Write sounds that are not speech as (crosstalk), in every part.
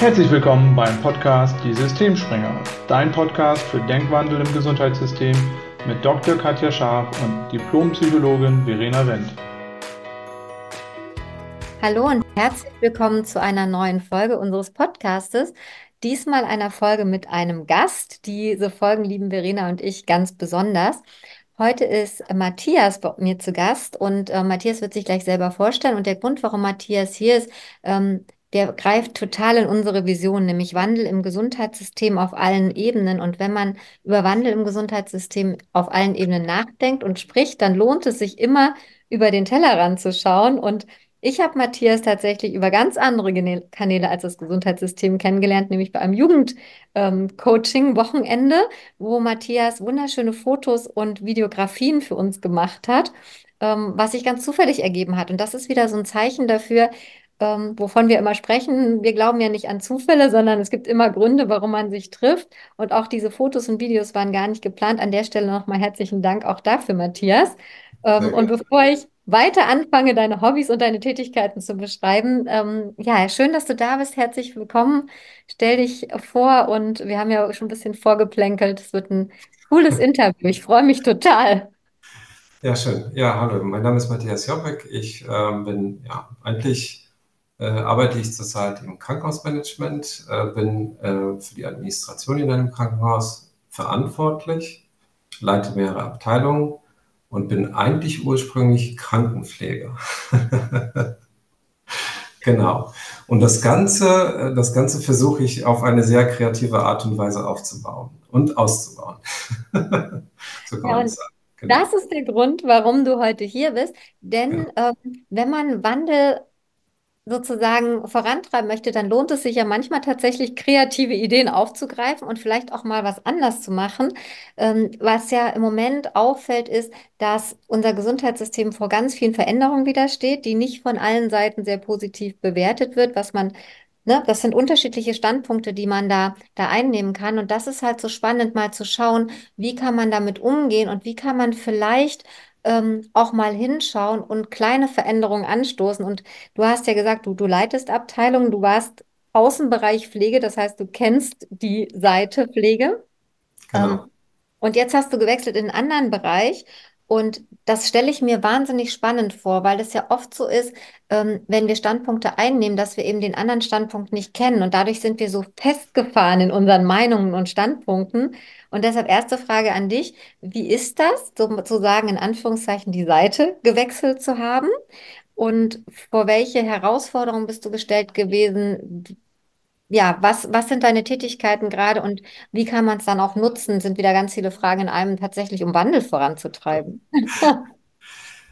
Herzlich willkommen beim Podcast Die Systemspringer, dein Podcast für Denkwandel im Gesundheitssystem mit Dr. Katja Scharf und Diplompsychologin Verena Wendt. Hallo und herzlich willkommen zu einer neuen Folge unseres Podcastes. Diesmal einer Folge mit einem Gast. Diese Folgen lieben Verena und ich ganz besonders. Heute ist Matthias bei mir zu Gast und äh, Matthias wird sich gleich selber vorstellen. Und der Grund, warum Matthias hier ist, ähm, der greift total in unsere Vision, nämlich Wandel im Gesundheitssystem auf allen Ebenen. Und wenn man über Wandel im Gesundheitssystem auf allen Ebenen nachdenkt und spricht, dann lohnt es sich immer, über den Tellerrand zu schauen und ich habe Matthias tatsächlich über ganz andere Kanäle als das Gesundheitssystem kennengelernt, nämlich bei einem Jugendcoaching-Wochenende, ähm, wo Matthias wunderschöne Fotos und Videografien für uns gemacht hat, ähm, was sich ganz zufällig ergeben hat. Und das ist wieder so ein Zeichen dafür, ähm, wovon wir immer sprechen. Wir glauben ja nicht an Zufälle, sondern es gibt immer Gründe, warum man sich trifft. Und auch diese Fotos und Videos waren gar nicht geplant. An der Stelle nochmal herzlichen Dank auch dafür, Matthias. Ähm, und bevor ich weiter anfange, deine Hobbys und deine Tätigkeiten zu beschreiben. Ähm, ja, schön, dass du da bist. Herzlich willkommen. Stell dich vor und wir haben ja schon ein bisschen vorgeplänkelt. Es wird ein cooles (laughs) Interview. Ich freue mich total. Ja, schön. Ja, hallo. Mein Name ist Matthias Joppek. Ich äh, bin, ja, eigentlich äh, arbeite ich zurzeit im Krankenhausmanagement, äh, bin äh, für die Administration in einem Krankenhaus verantwortlich, leite mehrere Abteilungen und bin eigentlich ursprünglich Krankenpfleger. (laughs) genau. Und das Ganze, das Ganze versuche ich auf eine sehr kreative Art und Weise aufzubauen und auszubauen. (laughs) so kann ja, man sagen. Genau. Das ist der Grund, warum du heute hier bist. Denn ja. ähm, wenn man Wandel sozusagen vorantreiben möchte, dann lohnt es sich ja manchmal tatsächlich kreative Ideen aufzugreifen und vielleicht auch mal was anders zu machen. Ähm, was ja im Moment auffällt, ist, dass unser Gesundheitssystem vor ganz vielen Veränderungen widersteht, die nicht von allen Seiten sehr positiv bewertet wird, was man Ne, das sind unterschiedliche Standpunkte, die man da, da einnehmen kann. Und das ist halt so spannend, mal zu schauen, wie kann man damit umgehen und wie kann man vielleicht ähm, auch mal hinschauen und kleine Veränderungen anstoßen. Und du hast ja gesagt, du, du leitest Abteilungen, du warst Außenbereich Pflege, das heißt, du kennst die Seite Pflege. Genau. Ähm, und jetzt hast du gewechselt in einen anderen Bereich und das stelle ich mir wahnsinnig spannend vor, weil es ja oft so ist, ähm, wenn wir Standpunkte einnehmen, dass wir eben den anderen Standpunkt nicht kennen. Und dadurch sind wir so festgefahren in unseren Meinungen und Standpunkten. Und deshalb erste Frage an dich. Wie ist das, sozusagen in Anführungszeichen die Seite gewechselt zu haben? Und vor welche Herausforderungen bist du gestellt gewesen? Ja, was, was sind deine Tätigkeiten gerade und wie kann man es dann auch nutzen? Sind wieder ganz viele Fragen in einem tatsächlich, um Wandel voranzutreiben.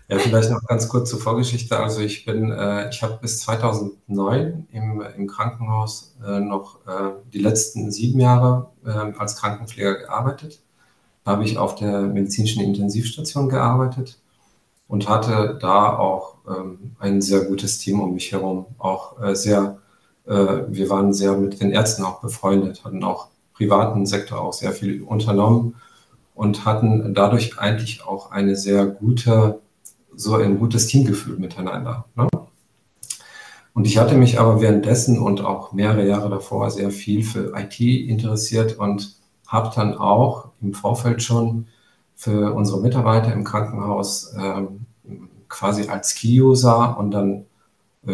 Ja, vielleicht noch ganz kurz zur Vorgeschichte. Also ich bin, äh, ich habe bis 2009 im, im Krankenhaus äh, noch äh, die letzten sieben Jahre äh, als Krankenpfleger gearbeitet. Da habe ich auf der medizinischen Intensivstation gearbeitet und hatte da auch ähm, ein sehr gutes Team um mich herum, auch äh, sehr wir waren sehr mit den Ärzten auch befreundet, hatten auch privaten Sektor auch sehr viel unternommen und hatten dadurch eigentlich auch eine sehr gute, so ein gutes Teamgefühl miteinander. Ne? Und ich hatte mich aber währenddessen und auch mehrere Jahre davor sehr viel für IT interessiert und habe dann auch im Vorfeld schon für unsere Mitarbeiter im Krankenhaus ähm, quasi als Key-User und dann äh,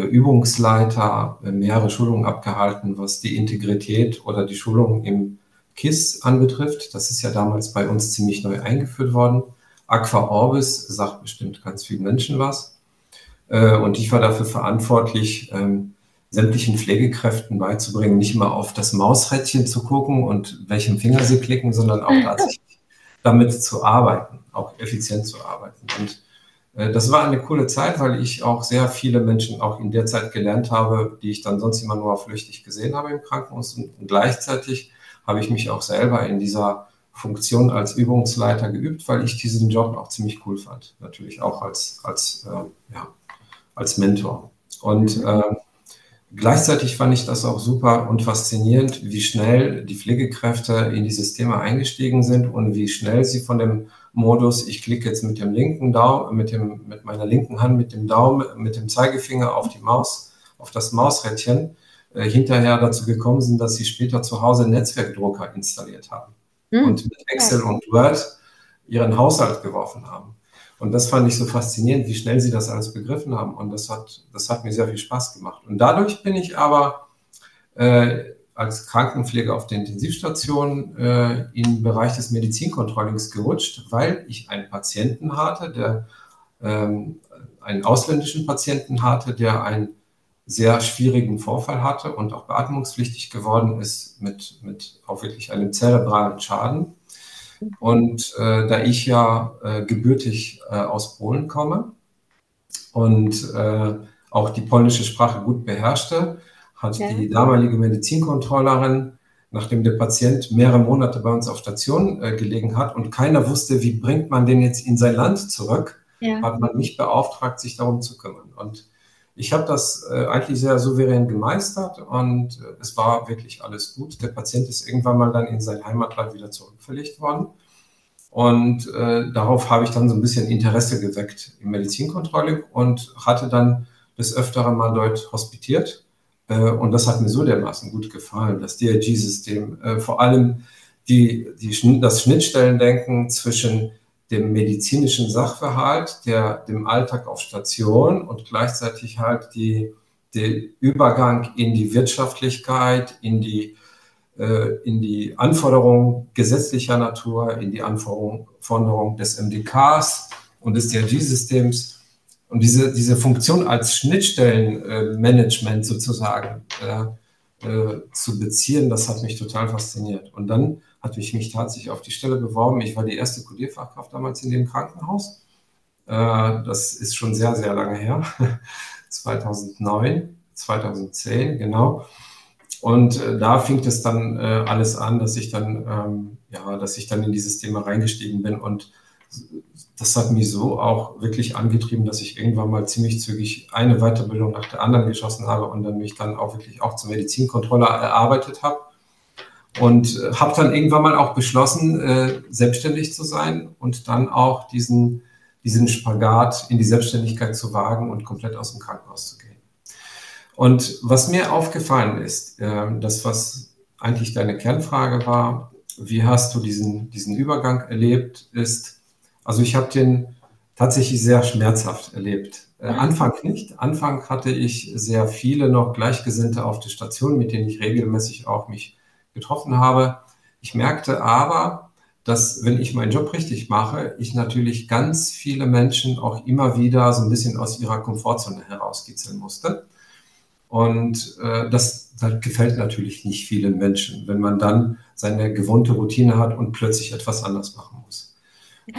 Übungsleiter äh, mehrere Schulungen abgehalten, was die Integrität oder die Schulung im KISS anbetrifft. Das ist ja damals bei uns ziemlich neu eingeführt worden. Aqua Orbis sagt bestimmt ganz vielen Menschen was. Äh, und ich war dafür verantwortlich, ähm, sämtlichen Pflegekräften beizubringen, nicht mal auf das Mausrädchen zu gucken und welchen Finger sie klicken, sondern auch (laughs) tatsächlich damit zu arbeiten, auch effizient zu arbeiten. Und äh, das war eine coole Zeit, weil ich auch sehr viele Menschen auch in der Zeit gelernt habe, die ich dann sonst immer nur flüchtig gesehen habe im Krankenhaus. Und gleichzeitig habe ich mich auch selber in dieser Funktion als Übungsleiter geübt, weil ich diesen Job auch ziemlich cool fand. Natürlich auch als, als, äh, ja, als Mentor. Und äh, gleichzeitig fand ich das auch super und faszinierend, wie schnell die Pflegekräfte in dieses Thema eingestiegen sind und wie schnell sie von dem Modus, ich klicke jetzt mit dem linken Daumen, mit, dem, mit meiner linken Hand, mit dem Daumen, mit dem Zeigefinger auf die Maus, auf das Mausrädchen, äh, hinterher dazu gekommen sind, dass sie später zu Hause Netzwerkdrucker installiert haben mhm. und mit Excel und Word ihren Haushalt geworfen haben. Und das fand ich so faszinierend, wie schnell sie das alles begriffen haben. Und das hat, das hat mir sehr viel Spaß gemacht. Und dadurch bin ich aber äh, als Krankenpfleger auf der Intensivstation äh, im Bereich des Medizincontrollings gerutscht, weil ich einen Patienten hatte, der ähm, einen ausländischen Patienten hatte, der einen sehr schwierigen Vorfall hatte und auch beatmungspflichtig geworden ist mit, mit auch wirklich einem zerebralen Schaden. Und äh, da ich ja äh, gebürtig äh, aus Polen komme und äh, auch die polnische Sprache gut beherrschte, hat okay. die damalige Medizinkontrollerin, nachdem der Patient mehrere Monate bei uns auf Station äh, gelegen hat und keiner wusste, wie bringt man den jetzt in sein Land zurück, ja. hat man mich beauftragt, sich darum zu kümmern. Und ich habe das äh, eigentlich sehr souverän gemeistert und äh, es war wirklich alles gut. Der Patient ist irgendwann mal dann in sein Heimatland wieder zurückverlegt worden. Und äh, darauf habe ich dann so ein bisschen Interesse geweckt im Medizincontrolling und hatte dann des Öfteren mal dort hospitiert. Äh, und das hat mir so dermaßen gut gefallen, das DRG-System, äh, vor allem die, die, das Schnittstellendenken zwischen dem medizinischen Sachverhalt, der, dem Alltag auf Station und gleichzeitig halt die, der Übergang in die Wirtschaftlichkeit, in die, äh, in die Anforderungen gesetzlicher Natur, in die Anforderungen des MDKs und des DRG-Systems. Und diese, diese Funktion als Schnittstellenmanagement sozusagen äh, äh, zu beziehen, das hat mich total fasziniert. Und dann hatte ich mich tatsächlich auf die Stelle beworben. Ich war die erste Kodierfachkraft damals in dem Krankenhaus. Äh, das ist schon sehr, sehr lange her. (laughs) 2009, 2010, genau. Und äh, da fing es dann äh, alles an, dass ich dann, ähm, ja, dass ich dann in dieses Thema reingestiegen bin. Und das hat mich so auch wirklich angetrieben, dass ich irgendwann mal ziemlich zügig eine Weiterbildung nach der anderen geschossen habe und dann mich dann auch wirklich auch zum Medizinkontroller erarbeitet habe und äh, habe dann irgendwann mal auch beschlossen, äh, selbstständig zu sein und dann auch diesen, diesen Spagat in die Selbstständigkeit zu wagen und komplett aus dem Krankenhaus zu gehen. Und was mir aufgefallen ist, äh, das, was eigentlich deine Kernfrage war, wie hast du diesen, diesen Übergang erlebt, ist, also ich habe den tatsächlich sehr schmerzhaft erlebt. Äh, Anfang nicht. Anfang hatte ich sehr viele noch Gleichgesinnte auf der Station, mit denen ich regelmäßig auch mich getroffen habe. Ich merkte aber, dass wenn ich meinen Job richtig mache, ich natürlich ganz viele Menschen auch immer wieder so ein bisschen aus ihrer Komfortzone herauskitzeln musste. Und äh, das, das gefällt natürlich nicht vielen Menschen, wenn man dann seine gewohnte Routine hat und plötzlich etwas anders machen muss.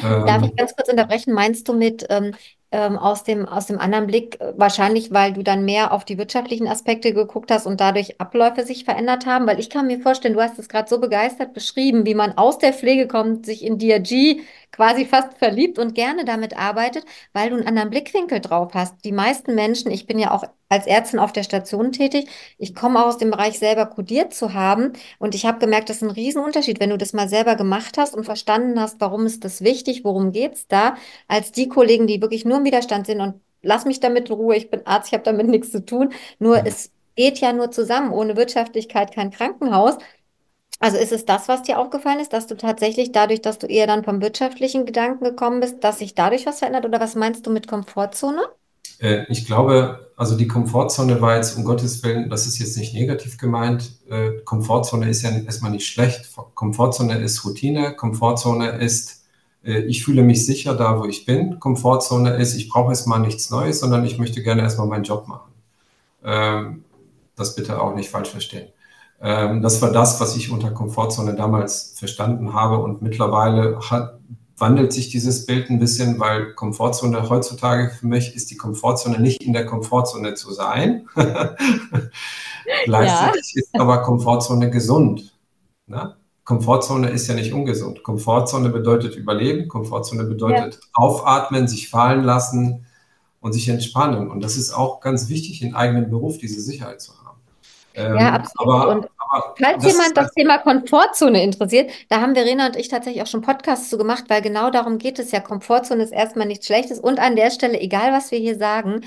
Darf ich ähm, ganz kurz unterbrechen? Meinst du mit, ähm, ähm, aus dem, aus dem anderen Blick, äh, wahrscheinlich, weil du dann mehr auf die wirtschaftlichen Aspekte geguckt hast und dadurch Abläufe sich verändert haben. Weil ich kann mir vorstellen, du hast es gerade so begeistert beschrieben, wie man aus der Pflege kommt, sich in DRG quasi fast verliebt und gerne damit arbeitet, weil du einen anderen Blickwinkel drauf hast. Die meisten Menschen, ich bin ja auch als Ärztin auf der Station tätig, ich komme auch aus dem Bereich selber kodiert zu haben und ich habe gemerkt, das ist ein Riesenunterschied, wenn du das mal selber gemacht hast und verstanden hast, warum ist das wichtig, worum geht es da, als die Kollegen, die wirklich nur im Widerstand sind und lass mich damit in Ruhe, ich bin Arzt, ich habe damit nichts zu tun. Nur mhm. es geht ja nur zusammen, ohne Wirtschaftlichkeit kein Krankenhaus. Also ist es das, was dir aufgefallen ist, dass du tatsächlich dadurch, dass du eher dann vom wirtschaftlichen Gedanken gekommen bist, dass sich dadurch was verändert? Oder was meinst du mit Komfortzone? Äh, ich glaube, also die Komfortzone war jetzt um Gottes Willen, das ist jetzt nicht negativ gemeint. Äh, Komfortzone ist ja erstmal nicht schlecht. Komfortzone ist Routine. Komfortzone ist äh, ich fühle mich sicher da, wo ich bin. Komfortzone ist, ich brauche erstmal nichts Neues, sondern ich möchte gerne erstmal meinen Job machen. Ähm, das bitte auch nicht falsch verstehen. Ähm, das war das, was ich unter Komfortzone damals verstanden habe und mittlerweile hat, wandelt sich dieses Bild ein bisschen, weil Komfortzone heutzutage für mich ist die Komfortzone nicht in der Komfortzone zu sein. (laughs) Gleichzeitig ja. ist aber Komfortzone gesund. Ne? Komfortzone ist ja nicht ungesund. Komfortzone bedeutet Überleben, Komfortzone bedeutet ja. aufatmen, sich fallen lassen und sich entspannen. Und das ist auch ganz wichtig, im eigenen Beruf diese Sicherheit zu haben. Ähm, ja, absolut. Aber, und aber falls das jemand das Thema Komfortzone interessiert, da haben Verena und ich tatsächlich auch schon Podcasts zu gemacht, weil genau darum geht es ja. Komfortzone ist erstmal nichts Schlechtes und an der Stelle, egal was wir hier sagen,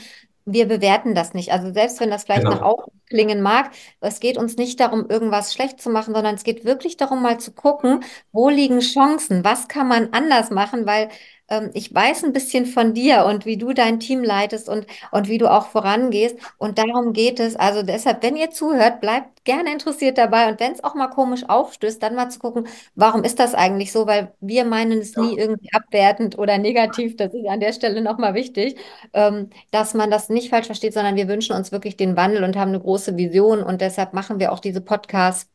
wir bewerten das nicht. Also selbst wenn das vielleicht genau. nach außen klingen mag. Es geht uns nicht darum, irgendwas schlecht zu machen, sondern es geht wirklich darum, mal zu gucken, wo liegen Chancen, was kann man anders machen, weil ähm, ich weiß ein bisschen von dir und wie du dein Team leitest und, und wie du auch vorangehst. Und darum geht es. Also deshalb, wenn ihr zuhört, bleibt gerne interessiert dabei. Und wenn es auch mal komisch aufstößt, dann mal zu gucken, warum ist das eigentlich so? Weil wir meinen es nie irgendwie abwertend oder negativ. Das ist an der Stelle nochmal wichtig, ähm, dass man das nicht falsch versteht, sondern wir wünschen uns wirklich den Wandel und haben eine große Vision. Und deshalb machen wir auch diese Podcasts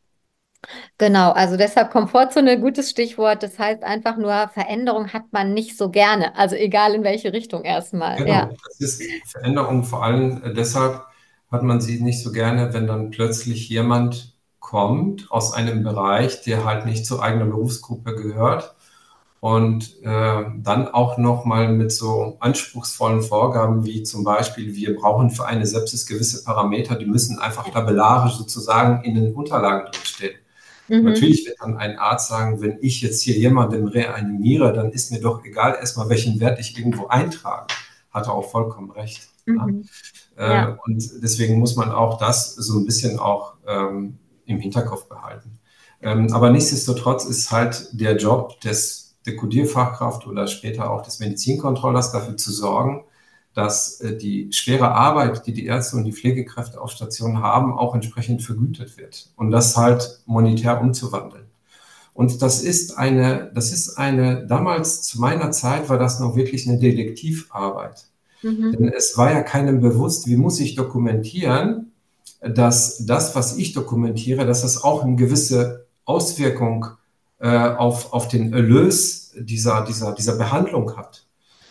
Genau, also deshalb Komfortzone, gutes Stichwort. Das heißt einfach nur, Veränderung hat man nicht so gerne. Also egal in welche Richtung erstmal. Genau, ja. das ist Veränderung vor allem äh, deshalb hat man sie nicht so gerne, wenn dann plötzlich jemand kommt aus einem Bereich, der halt nicht zur eigenen Berufsgruppe gehört und äh, dann auch nochmal mit so anspruchsvollen Vorgaben wie zum Beispiel, wir brauchen für eine Sepsis gewisse Parameter, die müssen einfach tabellarisch sozusagen in den Unterlagen drinstehen. Mhm. Natürlich wird dann ein Arzt sagen, wenn ich jetzt hier jemanden reanimiere, dann ist mir doch egal erstmal, welchen Wert ich irgendwo eintrage. Hat er auch vollkommen recht. Mhm. Ja. Äh, und deswegen muss man auch das so ein bisschen auch ähm, im Hinterkopf behalten. Ähm, aber nichtsdestotrotz ist halt der Job des der Kodierfachkraft oder später auch des Medizinkontrollers dafür zu sorgen, dass äh, die schwere Arbeit, die die Ärzte und die Pflegekräfte auf Stationen haben, auch entsprechend vergütet wird und das halt monetär umzuwandeln. Und das ist eine, das ist eine, damals zu meiner Zeit war das noch wirklich eine Detektivarbeit. Mhm. Denn es war ja keinem bewusst, wie muss ich dokumentieren, dass das, was ich dokumentiere, dass das auch eine gewisse Auswirkung äh, auf, auf den Erlös dieser, dieser, dieser Behandlung hat.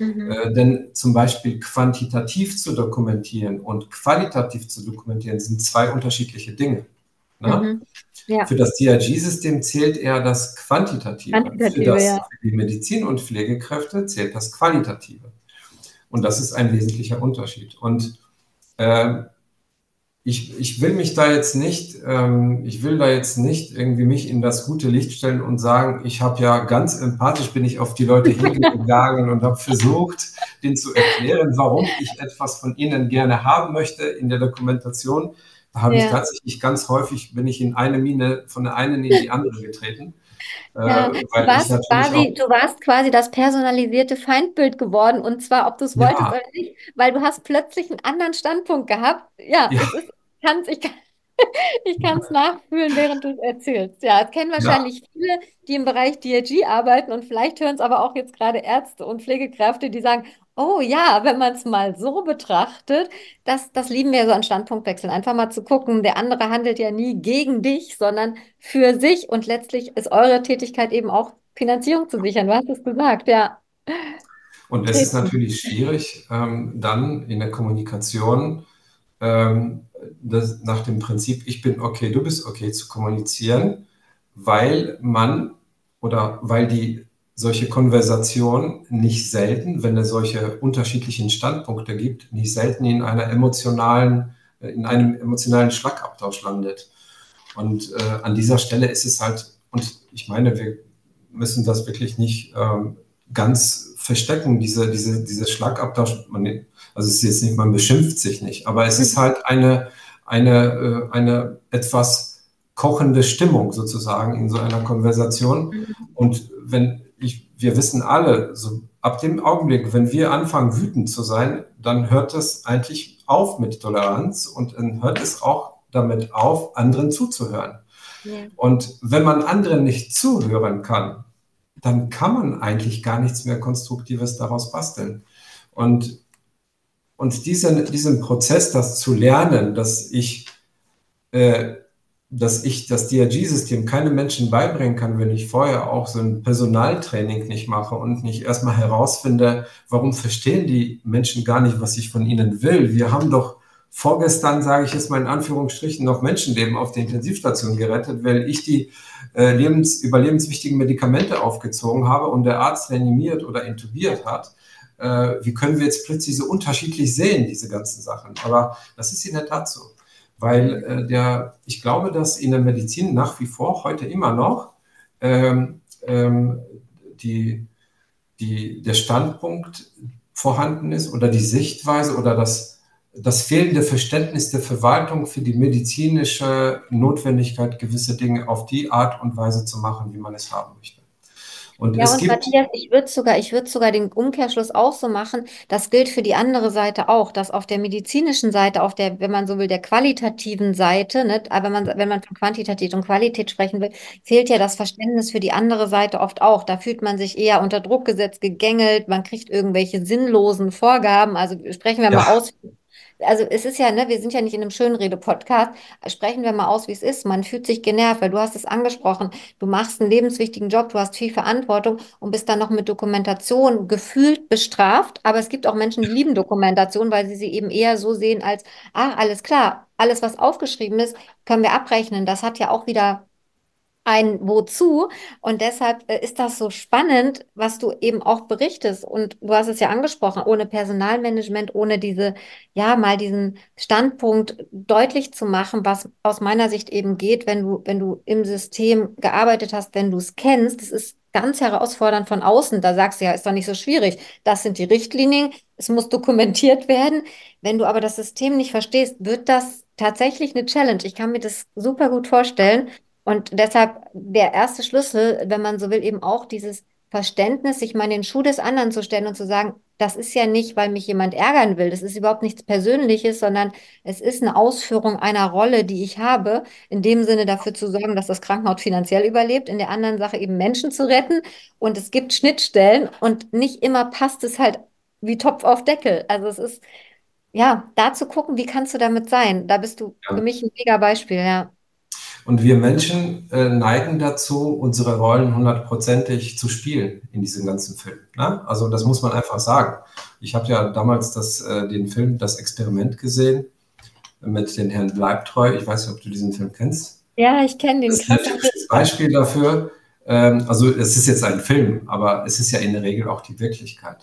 Mhm. Äh, denn zum Beispiel quantitativ zu dokumentieren und qualitativ zu dokumentieren sind zwei unterschiedliche Dinge. Ne? Mhm. Ja. Für das DRG-System zählt eher das Quantitative. Quantitative für, das, ja. für die Medizin- und Pflegekräfte zählt das Qualitative. Und das ist ein wesentlicher Unterschied. Und äh, ich, ich will mich da jetzt nicht, ähm, ich will da jetzt nicht irgendwie mich in das gute Licht stellen und sagen, ich habe ja ganz empathisch bin ich auf die Leute (laughs) hingegangen und habe versucht, denen zu erklären, warum ich etwas von ihnen gerne haben möchte in der Dokumentation. Da habe ja. ich tatsächlich ganz häufig, bin ich in eine Mine von der einen in die andere getreten. Äh, ja, du, warst quasi, du warst quasi das personalisierte Feindbild geworden und zwar, ob du es wolltest ja. oder nicht, weil du hast plötzlich einen anderen Standpunkt gehabt. Ja, ja. Ist, kann's, ich kann (laughs) ich kann es nachfühlen, während du es erzählst. Ja, es kennen wahrscheinlich ja. viele, die im Bereich DRG arbeiten und vielleicht hören es aber auch jetzt gerade Ärzte und Pflegekräfte, die sagen, oh ja, wenn man es mal so betrachtet, das, das lieben wir so an Standpunktwechseln. Einfach mal zu gucken, der andere handelt ja nie gegen dich, sondern für sich und letztlich ist eure Tätigkeit eben auch Finanzierung zu sichern. Du hast es gesagt, ja. Und es ist natürlich schwierig, ähm, dann in der Kommunikation ähm, das, nach dem Prinzip, ich bin okay, du bist okay zu kommunizieren, weil man oder weil die solche Konversation nicht selten, wenn es solche unterschiedlichen Standpunkte gibt, nicht selten in einer emotionalen, in einem emotionalen Schlagabtausch landet. Und äh, an dieser Stelle ist es halt, und ich meine, wir müssen das wirklich nicht ähm, ganz verstecken, diese, diese, diese Schlagabtausch. Man, also es ist jetzt nicht, man beschimpft sich nicht, aber es ist halt eine, eine, äh, eine etwas kochende Stimmung sozusagen in so einer Konversation. Mhm. Und wenn ich, wir wissen alle, so ab dem Augenblick, wenn wir anfangen wütend zu sein, dann hört es eigentlich auf mit Toleranz und dann hört es auch damit auf, anderen zuzuhören. Ja. Und wenn man anderen nicht zuhören kann, dann kann man eigentlich gar nichts mehr Konstruktives daraus basteln. Und, und diesen, diesen Prozess, das zu lernen, dass ich, äh, dass ich das DRG-System keinem Menschen beibringen kann, wenn ich vorher auch so ein Personaltraining nicht mache und nicht erstmal herausfinde, warum verstehen die Menschen gar nicht, was ich von ihnen will. Wir haben doch vorgestern, sage ich jetzt mal in Anführungsstrichen, noch Menschenleben auf der Intensivstation gerettet, weil ich die äh, lebens-, überlebenswichtigen Medikamente aufgezogen habe und der Arzt reanimiert oder intubiert hat. Äh, wie können wir jetzt plötzlich so unterschiedlich sehen, diese ganzen Sachen? Aber das ist in der Tat so. Weil äh, der, ich glaube, dass in der Medizin nach wie vor heute immer noch ähm, ähm, die, die, der Standpunkt vorhanden ist oder die Sichtweise oder das das fehlende Verständnis der Verwaltung für die medizinische Notwendigkeit, gewisse Dinge auf die Art und Weise zu machen, wie man es haben möchte. Und ja, und Matthias, ich würde sogar, ich würde sogar den Umkehrschluss auch so machen. Das gilt für die andere Seite auch, dass auf der medizinischen Seite, auf der, wenn man so will, der qualitativen Seite, ne, aber man, wenn man von Quantität und Qualität sprechen will, fehlt ja das Verständnis für die andere Seite oft auch. Da fühlt man sich eher unter Druck gesetzt, gegängelt, man kriegt irgendwelche sinnlosen Vorgaben. Also sprechen wir ja. mal aus, also es ist ja, ne, wir sind ja nicht in einem Schönrede-Podcast. Sprechen wir mal aus, wie es ist. Man fühlt sich genervt, weil du hast es angesprochen. Du machst einen lebenswichtigen Job, du hast viel Verantwortung und bist dann noch mit Dokumentation gefühlt bestraft. Aber es gibt auch Menschen, die lieben Dokumentation, weil sie sie eben eher so sehen als, ah, alles klar, alles, was aufgeschrieben ist, können wir abrechnen. Das hat ja auch wieder ein Wozu. Und deshalb äh, ist das so spannend, was du eben auch berichtest. Und du hast es ja angesprochen, ohne Personalmanagement, ohne diese, ja, mal diesen Standpunkt deutlich zu machen, was aus meiner Sicht eben geht, wenn du, wenn du im System gearbeitet hast, wenn du es kennst. Das ist ganz herausfordernd von außen. Da sagst du ja, ist doch nicht so schwierig. Das sind die Richtlinien. Es muss dokumentiert werden. Wenn du aber das System nicht verstehst, wird das tatsächlich eine Challenge. Ich kann mir das super gut vorstellen. Und deshalb der erste Schlüssel, wenn man so will, eben auch dieses Verständnis, sich mal in den Schuh des anderen zu stellen und zu sagen, das ist ja nicht, weil mich jemand ärgern will, das ist überhaupt nichts Persönliches, sondern es ist eine Ausführung einer Rolle, die ich habe, in dem Sinne dafür zu sorgen, dass das Krankenhaus finanziell überlebt, in der anderen Sache eben Menschen zu retten. Und es gibt Schnittstellen und nicht immer passt es halt wie Topf auf Deckel. Also es ist, ja, da zu gucken, wie kannst du damit sein? Da bist du ja. für mich ein mega Beispiel, ja. Und wir Menschen äh, neigen dazu, unsere Rollen hundertprozentig zu spielen in diesem ganzen Film. Ne? Also das muss man einfach sagen. Ich habe ja damals das, äh, den Film Das Experiment gesehen mit den Herrn Bleibtreu. Ich weiß nicht, ob du diesen Film kennst. Ja, ich kenne den. Das ist ein typisches Beispiel dafür. Ähm, also es ist jetzt ein Film, aber es ist ja in der Regel auch die Wirklichkeit.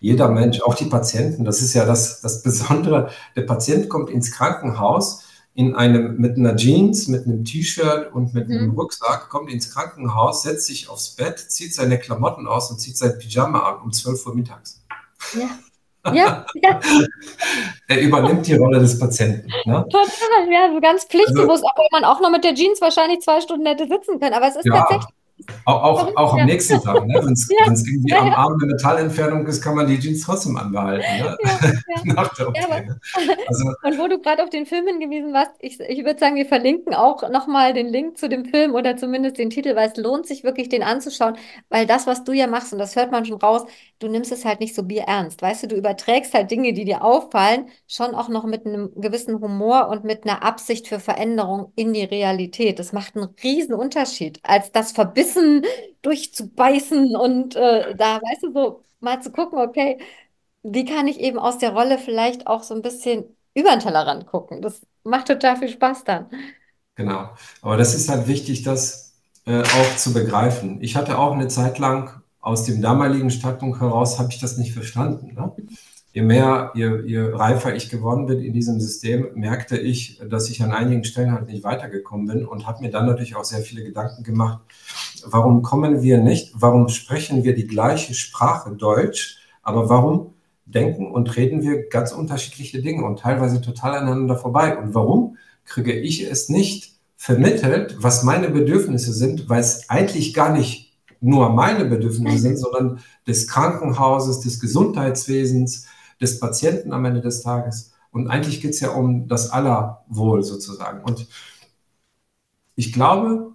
Jeder Mensch, auch die Patienten, das ist ja das, das Besondere. Der Patient kommt ins Krankenhaus in einem, mit einer Jeans, mit einem T-Shirt und mit einem mhm. Rucksack, kommt ins Krankenhaus, setzt sich aufs Bett, zieht seine Klamotten aus und zieht sein Pyjama an um 12 Uhr mittags. Ja. Ja, ja. (laughs) er übernimmt die Rolle des Patienten. Ne? Total, ja, so ganz pflichtbewusst, also, obwohl man auch noch mit der Jeans wahrscheinlich zwei Stunden hätte sitzen können. Aber es ist ja, tatsächlich auch, auch, auch am nächsten Tag, ne? wenn es (laughs) ja, irgendwie ja, am Arm eine Metallentfernung ist, kann man die Jeans trotzdem anbehalten. Ne? (laughs) Nach der OP. Also, (laughs) und wo du gerade auf den Film hingewiesen warst, ich, ich würde sagen, wir verlinken auch nochmal den Link zu dem Film oder zumindest den Titel, weil es lohnt sich wirklich, den anzuschauen, weil das, was du ja machst, und das hört man schon raus, du nimmst es halt nicht so bierernst. Weißt du, du überträgst halt Dinge, die dir auffallen, schon auch noch mit einem gewissen Humor und mit einer Absicht für Veränderung in die Realität. Das macht einen riesen Unterschied, als das Verbissen durchzubeißen und äh, da, weißt du, so mal zu gucken, okay, wie kann ich eben aus der Rolle vielleicht auch so ein bisschen über den Tellerrand gucken. Das macht total viel Spaß dann. Genau. Aber das ist halt wichtig, das äh, auch zu begreifen. Ich hatte auch eine Zeit lang aus dem damaligen Standpunkt heraus habe ich das nicht verstanden. Ne? Je mehr, je, je reifer ich geworden bin in diesem System, merkte ich, dass ich an einigen Stellen halt nicht weitergekommen bin und habe mir dann natürlich auch sehr viele Gedanken gemacht, warum kommen wir nicht, warum sprechen wir die gleiche Sprache Deutsch, aber warum denken und reden wir ganz unterschiedliche Dinge und teilweise total aneinander vorbei. Und warum kriege ich es nicht vermittelt, was meine Bedürfnisse sind, weil es eigentlich gar nicht nur meine Bedürfnisse sind, sondern des Krankenhauses, des Gesundheitswesens, des Patienten am Ende des Tages. Und eigentlich geht es ja um das Allerwohl sozusagen. Und ich glaube,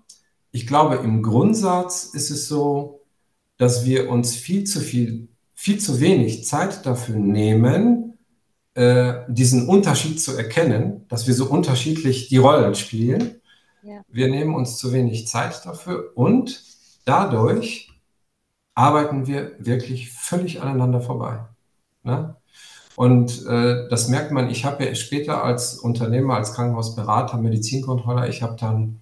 ich glaube, im Grundsatz ist es so, dass wir uns viel zu viel, viel zu wenig Zeit dafür nehmen, äh, diesen Unterschied zu erkennen, dass wir so unterschiedlich die Rollen spielen. Ja. Wir nehmen uns zu wenig Zeit dafür und dadurch arbeiten wir wirklich völlig aneinander vorbei. Ne? Und äh, das merkt man, ich habe ja später als Unternehmer, als Krankenhausberater, Medizinkontroller, ich habe dann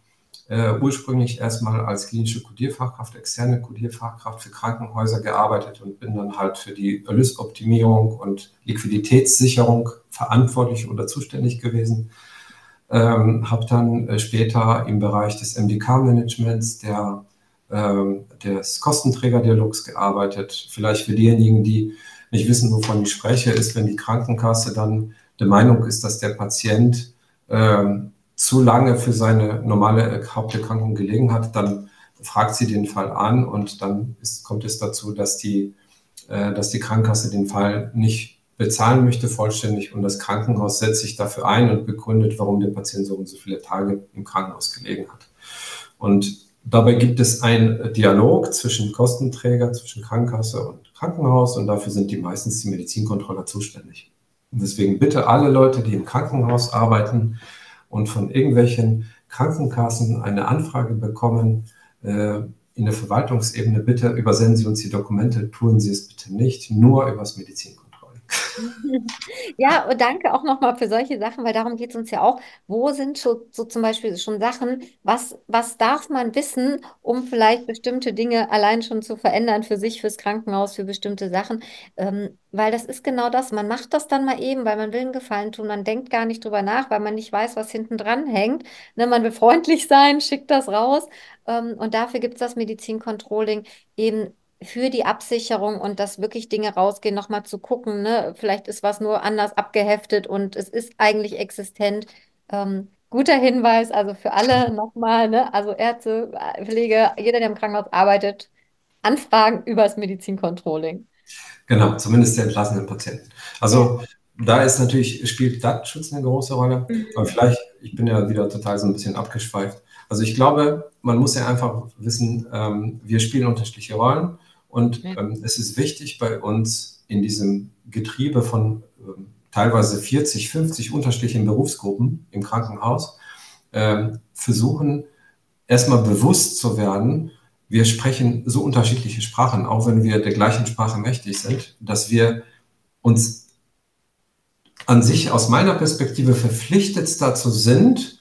äh, ursprünglich erstmal als klinische Kodierfachkraft, externe Kodierfachkraft für Krankenhäuser gearbeitet und bin dann halt für die Erlösoptimierung und Liquiditätssicherung verantwortlich oder zuständig gewesen. Ähm, habe dann äh, später im Bereich des MDK-Managements, der ähm, des Kostenträgerdialogs gearbeitet. Vielleicht für diejenigen, die nicht wissen, wovon ich spreche, ist, wenn die Krankenkasse dann der Meinung ist, dass der Patient ähm, zu lange für seine normale Haupterkrankung gelegen hat, dann fragt sie den Fall an und dann ist, kommt es dazu, dass die, äh, dass die Krankenkasse den Fall nicht bezahlen möchte vollständig und das Krankenhaus setzt sich dafür ein und begründet, warum der Patient so und so viele Tage im Krankenhaus gelegen hat. Und dabei gibt es einen Dialog zwischen Kostenträger, zwischen Krankenkasse und Krankenhaus und dafür sind die meistens die Medizinkontroller zuständig. Und deswegen bitte alle Leute, die im Krankenhaus arbeiten und von irgendwelchen Krankenkassen eine Anfrage bekommen, äh, in der Verwaltungsebene, bitte übersenden Sie uns die Dokumente, tun Sie es bitte nicht, nur übers Medizinkontroll. (laughs) Ja, und danke auch nochmal für solche Sachen, weil darum geht es uns ja auch. Wo sind schon, so zum Beispiel schon Sachen, was, was darf man wissen, um vielleicht bestimmte Dinge allein schon zu verändern für sich, fürs Krankenhaus, für bestimmte Sachen? Ähm, weil das ist genau das. Man macht das dann mal eben, weil man will einen Gefallen tun. Man denkt gar nicht drüber nach, weil man nicht weiß, was hinten dran hängt. Ne, man will freundlich (laughs) sein, schickt das raus. Ähm, und dafür gibt es das Medizincontrolling eben für die Absicherung und dass wirklich Dinge rausgehen, nochmal zu gucken, ne? Vielleicht ist was nur anders abgeheftet und es ist eigentlich existent. Ähm, guter Hinweis, also für alle (laughs) nochmal, ne? Also Ärzte, Pflege, jeder, der im Krankenhaus arbeitet, Anfragen über das Medizincontrolling. Genau, zumindest der entlassenen Patienten. Also da ist natürlich, spielt Datenschutz eine große Rolle. Mhm. Aber vielleicht, ich bin ja wieder total so ein bisschen abgeschweift. Also ich glaube, man muss ja einfach wissen, ähm, wir spielen unterschiedliche Rollen und ähm, es ist wichtig bei uns in diesem Getriebe von ähm, teilweise 40, 50 unterschiedlichen Berufsgruppen im Krankenhaus, ähm, versuchen erstmal bewusst zu werden, wir sprechen so unterschiedliche Sprachen, auch wenn wir der gleichen Sprache mächtig sind, dass wir uns an sich aus meiner Perspektive verpflichtet dazu sind,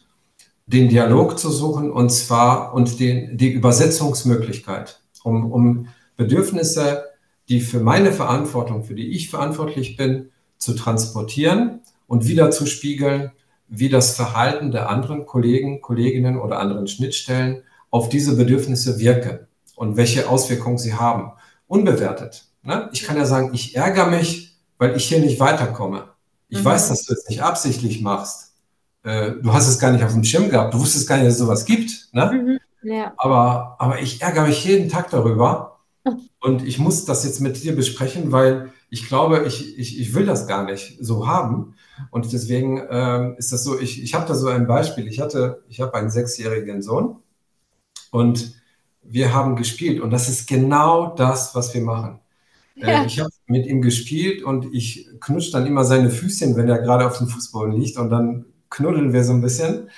den Dialog zu suchen und zwar und den, die Übersetzungsmöglichkeit, um, um Bedürfnisse, die für meine Verantwortung, für die ich verantwortlich bin, zu transportieren und wieder zu spiegeln, wie das Verhalten der anderen Kollegen, Kolleginnen oder anderen Schnittstellen auf diese Bedürfnisse wirken und welche Auswirkungen sie haben. Unbewertet. Ne? Ich kann ja sagen, ich ärgere mich, weil ich hier nicht weiterkomme. Ich mhm. weiß, dass du es nicht absichtlich machst. Äh, du hast es gar nicht auf dem Schirm gehabt. Du wusstest gar nicht, dass es sowas gibt. Ne? Mhm. Ja. Aber, aber ich ärgere mich jeden Tag darüber, (laughs) und ich muss das jetzt mit dir besprechen, weil ich glaube, ich, ich, ich will das gar nicht so haben. Und deswegen ähm, ist das so, ich, ich habe da so ein Beispiel. Ich hatte, ich habe einen sechsjährigen Sohn und wir haben gespielt und das ist genau das, was wir machen. Äh, ja. Ich habe mit ihm gespielt und ich knutsche dann immer seine Füßchen, wenn er gerade auf dem Fußboden liegt und dann knuddeln wir so ein bisschen.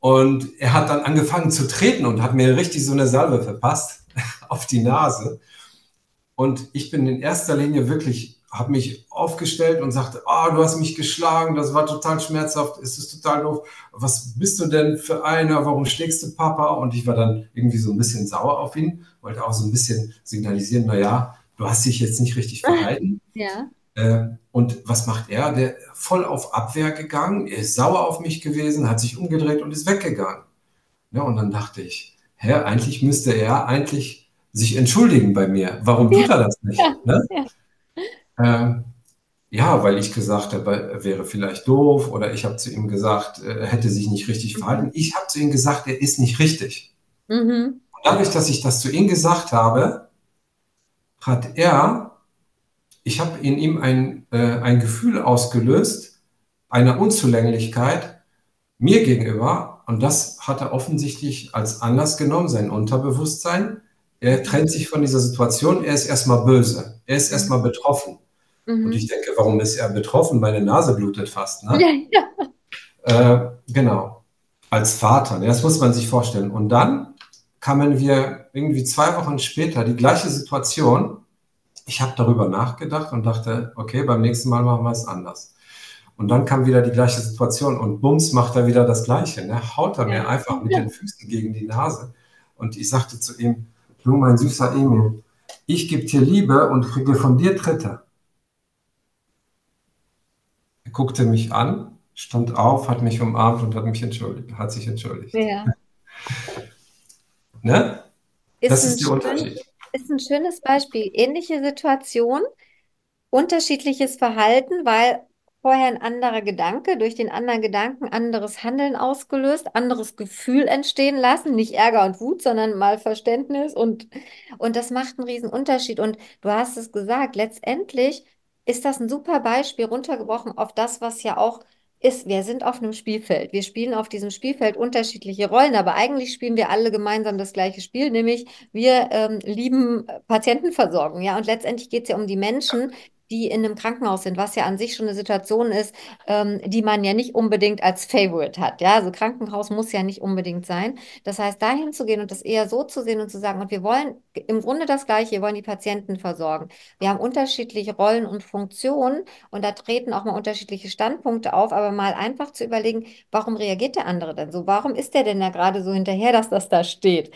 Und er hat dann angefangen zu treten und hat mir richtig so eine Salve verpasst. (laughs) auf die Nase. Und ich bin in erster Linie wirklich, habe mich aufgestellt und sagte, oh, du hast mich geschlagen, das war total schmerzhaft, es ist total doof. Was bist du denn für einer? Warum schlägst du Papa? Und ich war dann irgendwie so ein bisschen sauer auf ihn, wollte auch so ein bisschen signalisieren, naja, du hast dich jetzt nicht richtig verhalten. Ja. Äh, und was macht er? Der voll auf Abwehr gegangen, er ist sauer auf mich gewesen, hat sich umgedreht und ist weggegangen. Ja, und dann dachte ich, hä, eigentlich müsste er eigentlich sich entschuldigen bei mir. Warum tut er das nicht? Ja, ne? ja. Ähm, ja, weil ich gesagt habe, er wäre vielleicht doof oder ich habe zu ihm gesagt, er hätte sich nicht richtig mhm. verhalten. Ich habe zu ihm gesagt, er ist nicht richtig. Mhm. Und dadurch, dass ich das zu ihm gesagt habe, hat er, ich habe in ihm ein, äh, ein Gefühl ausgelöst, einer Unzulänglichkeit mir gegenüber, und das hat er offensichtlich als Anlass genommen, sein Unterbewusstsein. Er trennt sich von dieser Situation, er ist erstmal böse, er ist erstmal betroffen. Mhm. Und ich denke, warum ist er betroffen? Meine Nase blutet fast. Ne? Ja, ja. Äh, genau, als Vater, ne? das muss man sich vorstellen. Und dann kamen wir irgendwie zwei Wochen später, die gleiche Situation. Ich habe darüber nachgedacht und dachte, okay, beim nächsten Mal machen wir es anders. Und dann kam wieder die gleiche Situation und bums macht er wieder das Gleiche. Ne? Haut er mir einfach mit den Füßen gegen die Nase. Und ich sagte zu ihm, du mein süßer Emil, ich gebe dir Liebe und kriege von dir Tritte. Er guckte mich an, stand auf, hat mich umarmt und hat mich entschuldigt, hat sich entschuldigt. Ja. ne? Ist das ist der Unterschied. Ist ein schönes Beispiel. Ähnliche Situation, unterschiedliches Verhalten, weil vorher ein anderer Gedanke, durch den anderen Gedanken anderes Handeln ausgelöst, anderes Gefühl entstehen lassen, nicht Ärger und Wut, sondern mal Verständnis und, und das macht einen riesen Unterschied. Und du hast es gesagt, letztendlich ist das ein super Beispiel runtergebrochen auf das, was ja auch ist, wir sind auf einem Spielfeld. Wir spielen auf diesem Spielfeld unterschiedliche Rollen, aber eigentlich spielen wir alle gemeinsam das gleiche Spiel, nämlich wir ähm, lieben Patientenversorgung. Ja, und letztendlich geht es ja um die Menschen, die in einem Krankenhaus sind, was ja an sich schon eine Situation ist, ähm, die man ja nicht unbedingt als Favorite hat. Ja, also Krankenhaus muss ja nicht unbedingt sein. Das heißt, dahin zu gehen und das eher so zu sehen und zu sagen, und wir wollen im Grunde das Gleiche, wir wollen die Patienten versorgen. Wir haben unterschiedliche Rollen und Funktionen und da treten auch mal unterschiedliche Standpunkte auf, aber mal einfach zu überlegen, warum reagiert der andere denn so? Warum ist der denn da gerade so hinterher, dass das da steht?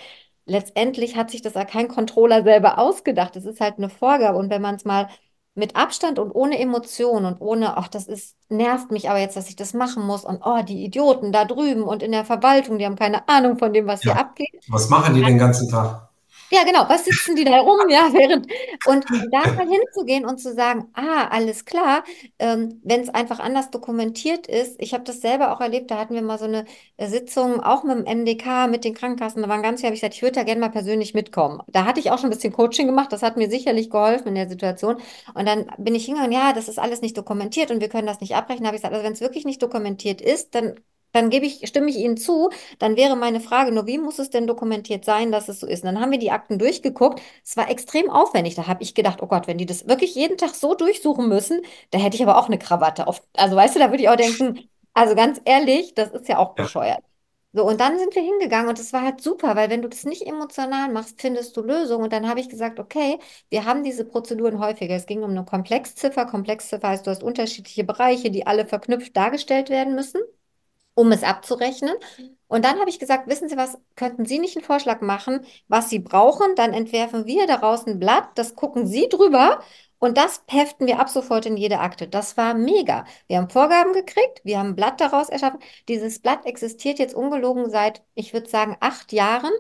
Letztendlich hat sich das ja kein Controller selber ausgedacht. Es ist halt eine Vorgabe. Und wenn man es mal mit Abstand und ohne Emotion und ohne, ach, das ist, nervt mich aber jetzt, dass ich das machen muss und oh, die Idioten da drüben und in der Verwaltung, die haben keine Ahnung von dem, was ja. hier abgeht. Was machen die den ganzen Tag? Ja, genau. Was sitzen die da rum? Ja, (laughs) während. Und da mal hinzugehen und zu sagen, ah, alles klar, ähm, wenn es einfach anders dokumentiert ist. Ich habe das selber auch erlebt, da hatten wir mal so eine äh, Sitzung, auch mit dem MDK, mit den Krankenkassen. Da waren ganz viele, habe ich gesagt, ich würde da gerne mal persönlich mitkommen. Da hatte ich auch schon ein bisschen Coaching gemacht, das hat mir sicherlich geholfen in der Situation. Und dann bin ich hingegangen, ja, das ist alles nicht dokumentiert und wir können das nicht abbrechen. Da habe ich gesagt, also wenn es wirklich nicht dokumentiert ist, dann dann gebe ich, stimme ich Ihnen zu, dann wäre meine Frage nur, wie muss es denn dokumentiert sein, dass es so ist? Und dann haben wir die Akten durchgeguckt. Es war extrem aufwendig. Da habe ich gedacht, oh Gott, wenn die das wirklich jeden Tag so durchsuchen müssen, da hätte ich aber auch eine Krawatte auf. Also weißt du, da würde ich auch denken, also ganz ehrlich, das ist ja auch bescheuert. So, und dann sind wir hingegangen und es war halt super, weil wenn du das nicht emotional machst, findest du Lösungen. Und dann habe ich gesagt, okay, wir haben diese Prozeduren häufiger. Es ging um eine Komplexziffer. Komplexziffer heißt, du hast unterschiedliche Bereiche, die alle verknüpft dargestellt werden müssen um es abzurechnen. Und dann habe ich gesagt, wissen Sie was, könnten Sie nicht einen Vorschlag machen, was Sie brauchen? Dann entwerfen wir daraus ein Blatt, das gucken Sie drüber und das heften wir ab sofort in jede Akte. Das war mega. Wir haben Vorgaben gekriegt, wir haben ein Blatt daraus erschaffen. Dieses Blatt existiert jetzt ungelogen seit, ich würde sagen, acht Jahren.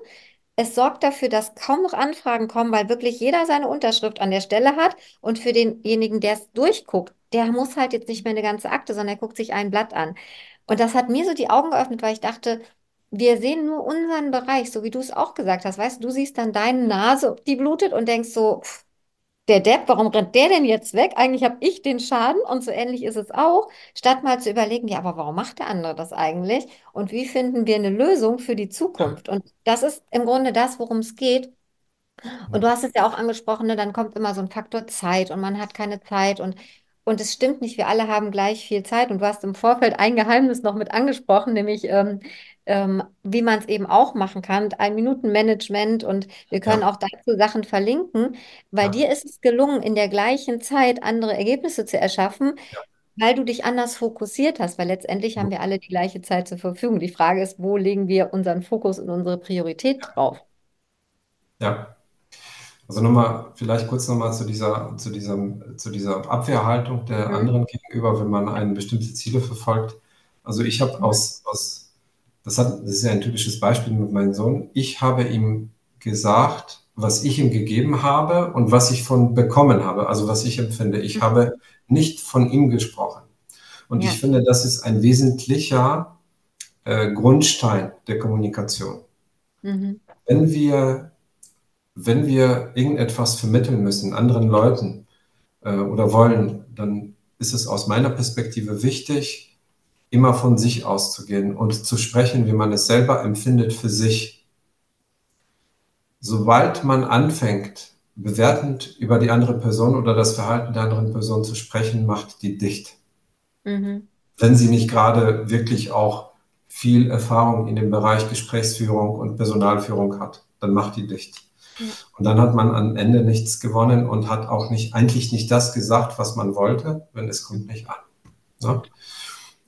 Es sorgt dafür, dass kaum noch Anfragen kommen, weil wirklich jeder seine Unterschrift an der Stelle hat. Und für denjenigen, der es durchguckt, der muss halt jetzt nicht mehr eine ganze Akte, sondern er guckt sich ein Blatt an. Und das hat mir so die Augen geöffnet, weil ich dachte, wir sehen nur unseren Bereich, so wie du es auch gesagt hast. Weißt du, du siehst dann deine Nase, die blutet und denkst so, pff, der Depp, warum rennt der denn jetzt weg? Eigentlich habe ich den Schaden und so ähnlich ist es auch. Statt mal zu überlegen, ja, aber warum macht der andere das eigentlich? Und wie finden wir eine Lösung für die Zukunft? Und das ist im Grunde das, worum es geht. Und du hast es ja auch angesprochen, ne, dann kommt immer so ein Faktor Zeit und man hat keine Zeit und und es stimmt nicht, wir alle haben gleich viel Zeit. Und du hast im Vorfeld ein Geheimnis noch mit angesprochen, nämlich ähm, ähm, wie man es eben auch machen kann, ein Minuten-Management. Und wir können ja. auch dazu Sachen verlinken, weil ja. dir ist es gelungen, in der gleichen Zeit andere Ergebnisse zu erschaffen, ja. weil du dich anders fokussiert hast. Weil letztendlich haben wir alle die gleiche Zeit zur Verfügung. Die Frage ist, wo legen wir unseren Fokus und unsere Priorität drauf? Ja, also nochmal, vielleicht kurz nochmal zu dieser, zu, dieser, zu dieser Abwehrhaltung der mhm. anderen gegenüber, wenn man ein bestimmte Ziele verfolgt. Also ich habe aus, aus das, hat, das ist ja ein typisches Beispiel mit meinem Sohn, ich habe ihm gesagt, was ich ihm gegeben habe und was ich von bekommen habe, also was ich empfinde. Ich mhm. habe nicht von ihm gesprochen. Und ja. ich finde, das ist ein wesentlicher äh, Grundstein der Kommunikation. Mhm. Wenn wir wenn wir irgendetwas vermitteln müssen anderen Leuten äh, oder wollen, dann ist es aus meiner Perspektive wichtig, immer von sich auszugehen und zu sprechen, wie man es selber empfindet für sich. Sobald man anfängt, bewertend über die andere Person oder das Verhalten der anderen Person zu sprechen, macht die dicht. Mhm. Wenn sie nicht gerade wirklich auch viel Erfahrung in dem Bereich Gesprächsführung und Personalführung hat, dann macht die dicht. Und dann hat man am Ende nichts gewonnen und hat auch nicht, eigentlich nicht das gesagt, was man wollte, wenn es kommt nicht an. Ne?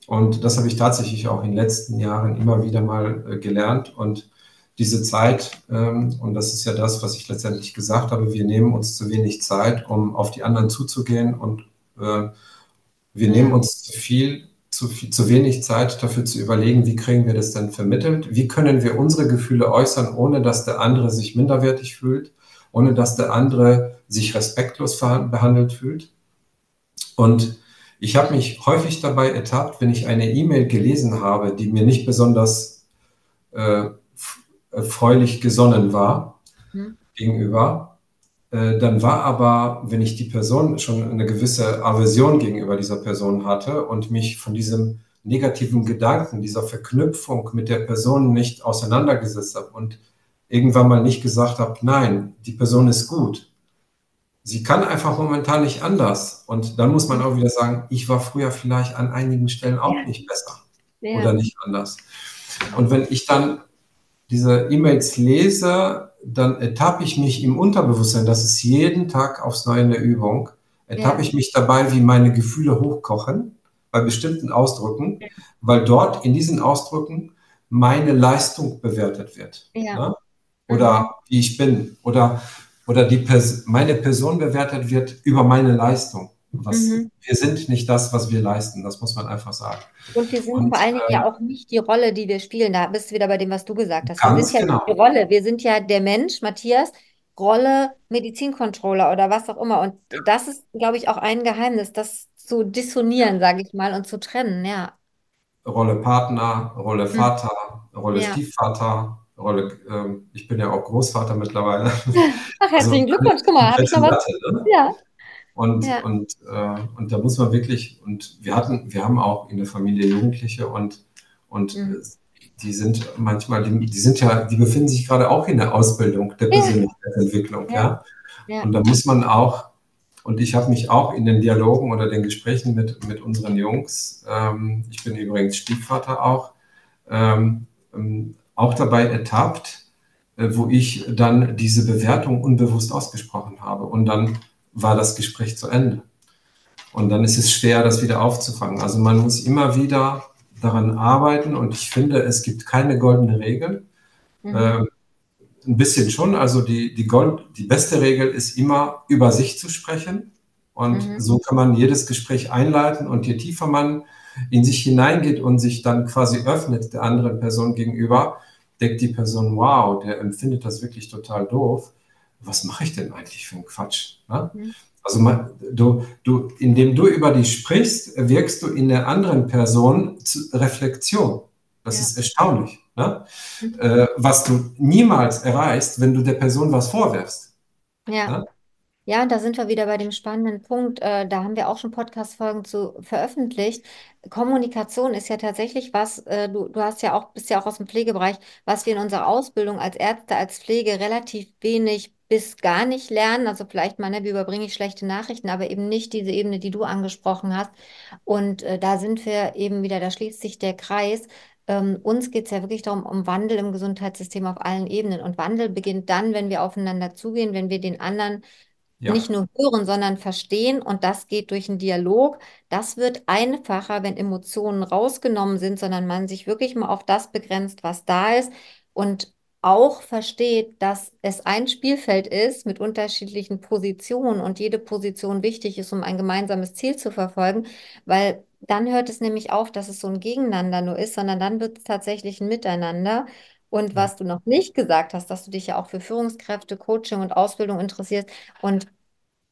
Und das habe ich tatsächlich auch in den letzten Jahren immer wieder mal äh, gelernt. Und diese Zeit, ähm, und das ist ja das, was ich letztendlich gesagt habe, wir nehmen uns zu wenig Zeit, um auf die anderen zuzugehen und äh, wir nehmen uns zu viel zu, viel, zu wenig Zeit dafür zu überlegen, wie kriegen wir das denn vermittelt, wie können wir unsere Gefühle äußern, ohne dass der andere sich minderwertig fühlt, ohne dass der andere sich respektlos behandelt fühlt. Und Ich habe mich häufig dabei ertappt, wenn ich eine E-Mail gelesen habe, die mir nicht besonders äh, freulich gesonnen war hm. gegenüber, äh, dann war aber, wenn ich die Person schon eine gewisse Aversion gegenüber dieser Person hatte und mich von diesem negativen Gedanken, dieser Verknüpfung mit der Person nicht auseinandergesetzt habe und irgendwann mal nicht gesagt habe, nein, die Person ist gut. Sie kann einfach momentan nicht anders. Und dann muss man auch wieder sagen, ich war früher vielleicht an einigen Stellen auch ja. nicht besser ja. oder nicht anders. Und wenn ich dann diese E-Mails lese, dann ertappe ich mich im Unterbewusstsein, das ist jeden Tag aufs Neue eine Übung, ertappe ja. ich mich dabei, wie meine Gefühle hochkochen bei bestimmten Ausdrücken, weil dort in diesen Ausdrücken meine Leistung bewertet wird. Ja. Ne? Oder mhm. wie ich bin. Oder, oder die Pers meine Person bewertet wird über meine Leistung. Was, mhm. Wir sind nicht das, was wir leisten, das muss man einfach sagen. Und wir sind Und, vor allen Dingen äh, ja auch nicht die Rolle, die wir spielen. Da bist du wieder bei dem, was du gesagt hast. Wir sind ja genau. die Rolle, wir sind ja der Mensch, Matthias, Rolle Medizincontroller oder was auch immer. Und das ist, glaube ich, auch ein Geheimnis, das zu dissonieren, sage ich mal, und zu trennen, ja. Rolle Partner, Rolle hm. Vater, hm. Rolle ja. Stiefvater, Rolle, ähm, ich bin ja auch Großvater mittlerweile. (laughs) Ach, herzlichen also, Glückwunsch, guck mal, habe ich noch was? Ne? Ja. Und, ja. und, äh, und da muss man wirklich, und wir hatten, wir haben auch in der Familie Jugendliche und, und mhm. die sind manchmal, die, die, sind ja, die befinden sich gerade auch in der Ausbildung der Persönlichkeitsentwicklung, ja. ja. Und da muss man auch und ich habe mich auch in den Dialogen oder den Gesprächen mit, mit unseren Jungs, ähm, ich bin übrigens Stiefvater auch, ähm, ähm, auch dabei ertappt, äh, wo ich dann diese Bewertung unbewusst ausgesprochen habe. Und dann war das Gespräch zu Ende. Und dann ist es schwer, das wieder aufzufangen. Also man muss immer wieder daran arbeiten und ich finde, es gibt keine goldene Regel. Mhm. Ähm, ein bisschen schon. Also die, die, Gold, die beste Regel ist immer, über sich zu sprechen. Und mhm. so kann man jedes Gespräch einleiten. Und je tiefer man in sich hineingeht und sich dann quasi öffnet der anderen Person gegenüber, denkt die Person, wow, der empfindet das wirklich total doof. Was mache ich denn eigentlich für einen Quatsch? Ne? Mhm. Also man, du, du, indem du über dich sprichst, wirkst du in der anderen Person Reflexion. Das ja. ist erstaunlich. Ne? Mhm. Äh, was du niemals erreichst, wenn du der Person was vorwirfst. Ja. Ne? Ja, und da sind wir wieder bei dem spannenden Punkt. Äh, da haben wir auch schon Podcast-Folgen zu veröffentlicht. Kommunikation ist ja tatsächlich was, äh, du, du hast ja auch, bist ja auch aus dem Pflegebereich, was wir in unserer Ausbildung als Ärzte, als Pflege relativ wenig bis gar nicht lernen. Also vielleicht mal, ne, wie überbringe ich schlechte Nachrichten, aber eben nicht diese Ebene, die du angesprochen hast. Und äh, da sind wir eben wieder, da schließt sich der Kreis. Ähm, uns geht es ja wirklich darum, um Wandel im Gesundheitssystem auf allen Ebenen. Und Wandel beginnt dann, wenn wir aufeinander zugehen, wenn wir den anderen ja. nicht nur hören, sondern verstehen. Und das geht durch einen Dialog. Das wird einfacher, wenn Emotionen rausgenommen sind, sondern man sich wirklich mal auf das begrenzt, was da ist. Und auch versteht, dass es ein Spielfeld ist mit unterschiedlichen Positionen und jede Position wichtig ist, um ein gemeinsames Ziel zu verfolgen, weil dann hört es nämlich auf, dass es so ein Gegeneinander nur ist, sondern dann wird es tatsächlich ein Miteinander. Und was du noch nicht gesagt hast, dass du dich ja auch für Führungskräfte, Coaching und Ausbildung interessierst. Und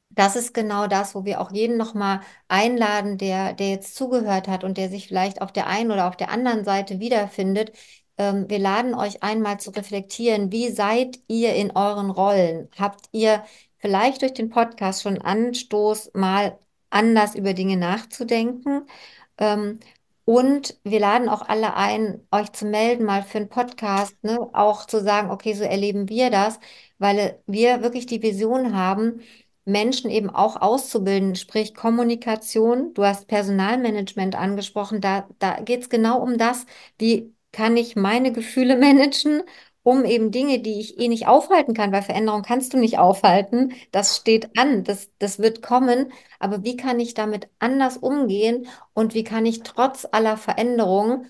das ist genau das, wo wir auch jeden nochmal einladen, der, der jetzt zugehört hat und der sich vielleicht auf der einen oder auf der anderen Seite wiederfindet, ähm, wir laden euch einmal zu reflektieren, wie seid ihr in euren Rollen? Habt ihr vielleicht durch den Podcast schon Anstoß, mal anders über Dinge nachzudenken? Ähm, und wir laden auch alle ein, euch zu melden, mal für einen Podcast, ne? auch zu sagen, okay, so erleben wir das, weil wir wirklich die Vision haben, Menschen eben auch auszubilden, sprich Kommunikation. Du hast Personalmanagement angesprochen, da, da geht es genau um das, wie kann ich meine Gefühle (laughs) managen, um eben Dinge, die ich eh nicht aufhalten kann, weil Veränderung kannst du nicht aufhalten, das steht an, das, das wird kommen, aber wie kann ich damit anders umgehen? Und wie kann ich trotz aller Veränderungen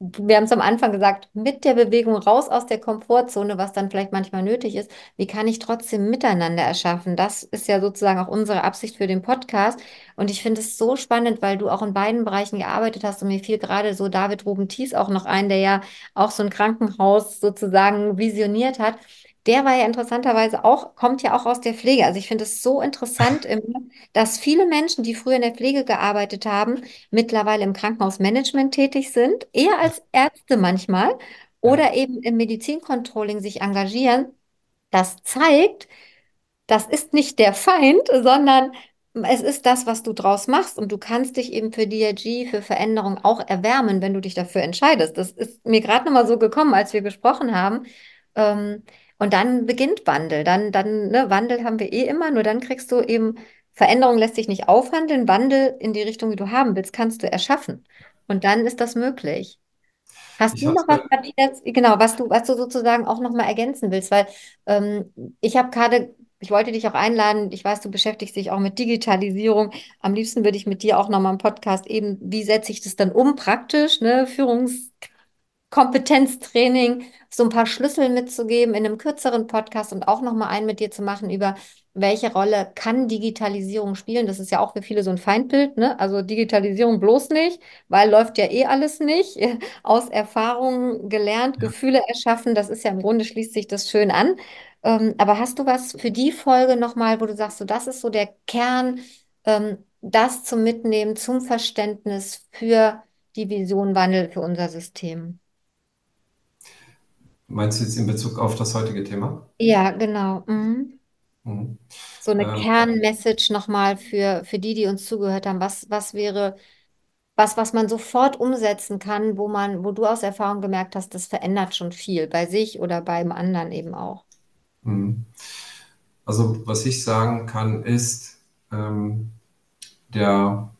wir haben es am Anfang gesagt, mit der Bewegung raus aus der Komfortzone, was dann vielleicht manchmal nötig ist, wie kann ich trotzdem Miteinander erschaffen? Das ist ja sozusagen auch unsere Absicht für den Podcast. Und ich finde es so spannend, weil du auch in beiden Bereichen gearbeitet hast und mir fiel gerade so David Ruben Thies auch noch ein, der ja auch so ein Krankenhaus sozusagen visioniert hat. Der war ja interessanterweise auch, kommt ja auch aus der Pflege. Also ich finde es so interessant, dass viele Menschen, die früher in der Pflege gearbeitet haben, mittlerweile im Krankenhausmanagement tätig sind, eher als Ärzte manchmal oder eben im Medizincontrolling sich engagieren. Das zeigt, das ist nicht der Feind, sondern es ist das, was du draus machst und du kannst dich eben für DRG, für Veränderung auch erwärmen, wenn du dich dafür entscheidest. Das ist mir gerade nochmal so gekommen, als wir gesprochen haben. Ähm, und dann beginnt Wandel. Dann, dann, ne, Wandel haben wir eh immer, nur dann kriegst du eben, Veränderung lässt sich nicht aufhandeln, Wandel in die Richtung, die du haben willst, kannst du erschaffen. Und dann ist das möglich. Hast ich du noch was, Matthias, genau, was du, was du sozusagen auch nochmal ergänzen willst? Weil ähm, ich habe gerade ich wollte dich auch einladen. Ich weiß, du beschäftigst dich auch mit Digitalisierung. Am liebsten würde ich mit dir auch nochmal im Podcast eben, wie setze ich das dann um praktisch, ne? Führungskompetenztraining, so ein paar Schlüssel mitzugeben in einem kürzeren Podcast und auch nochmal einen mit dir zu machen über welche Rolle kann Digitalisierung spielen? Das ist ja auch für viele so ein Feindbild, ne? Also Digitalisierung bloß nicht, weil läuft ja eh alles nicht. (laughs) Aus Erfahrungen gelernt, ja. Gefühle erschaffen, das ist ja im Grunde schließt sich das schön an. Ähm, aber hast du was für die Folge nochmal, wo du sagst, so das ist so der Kern, ähm, das zum Mitnehmen, zum Verständnis für die Vision Wandel für unser System? Meinst du jetzt in Bezug auf das heutige Thema? Ja, genau. Mhm. Mhm. So eine ähm, Kernmessage nochmal für, für die, die uns zugehört haben. Was, was wäre was, was man sofort umsetzen kann, wo man, wo du aus Erfahrung gemerkt hast, das verändert schon viel bei sich oder beim anderen eben auch? Mhm. Also was ich sagen kann, ist, ähm, der,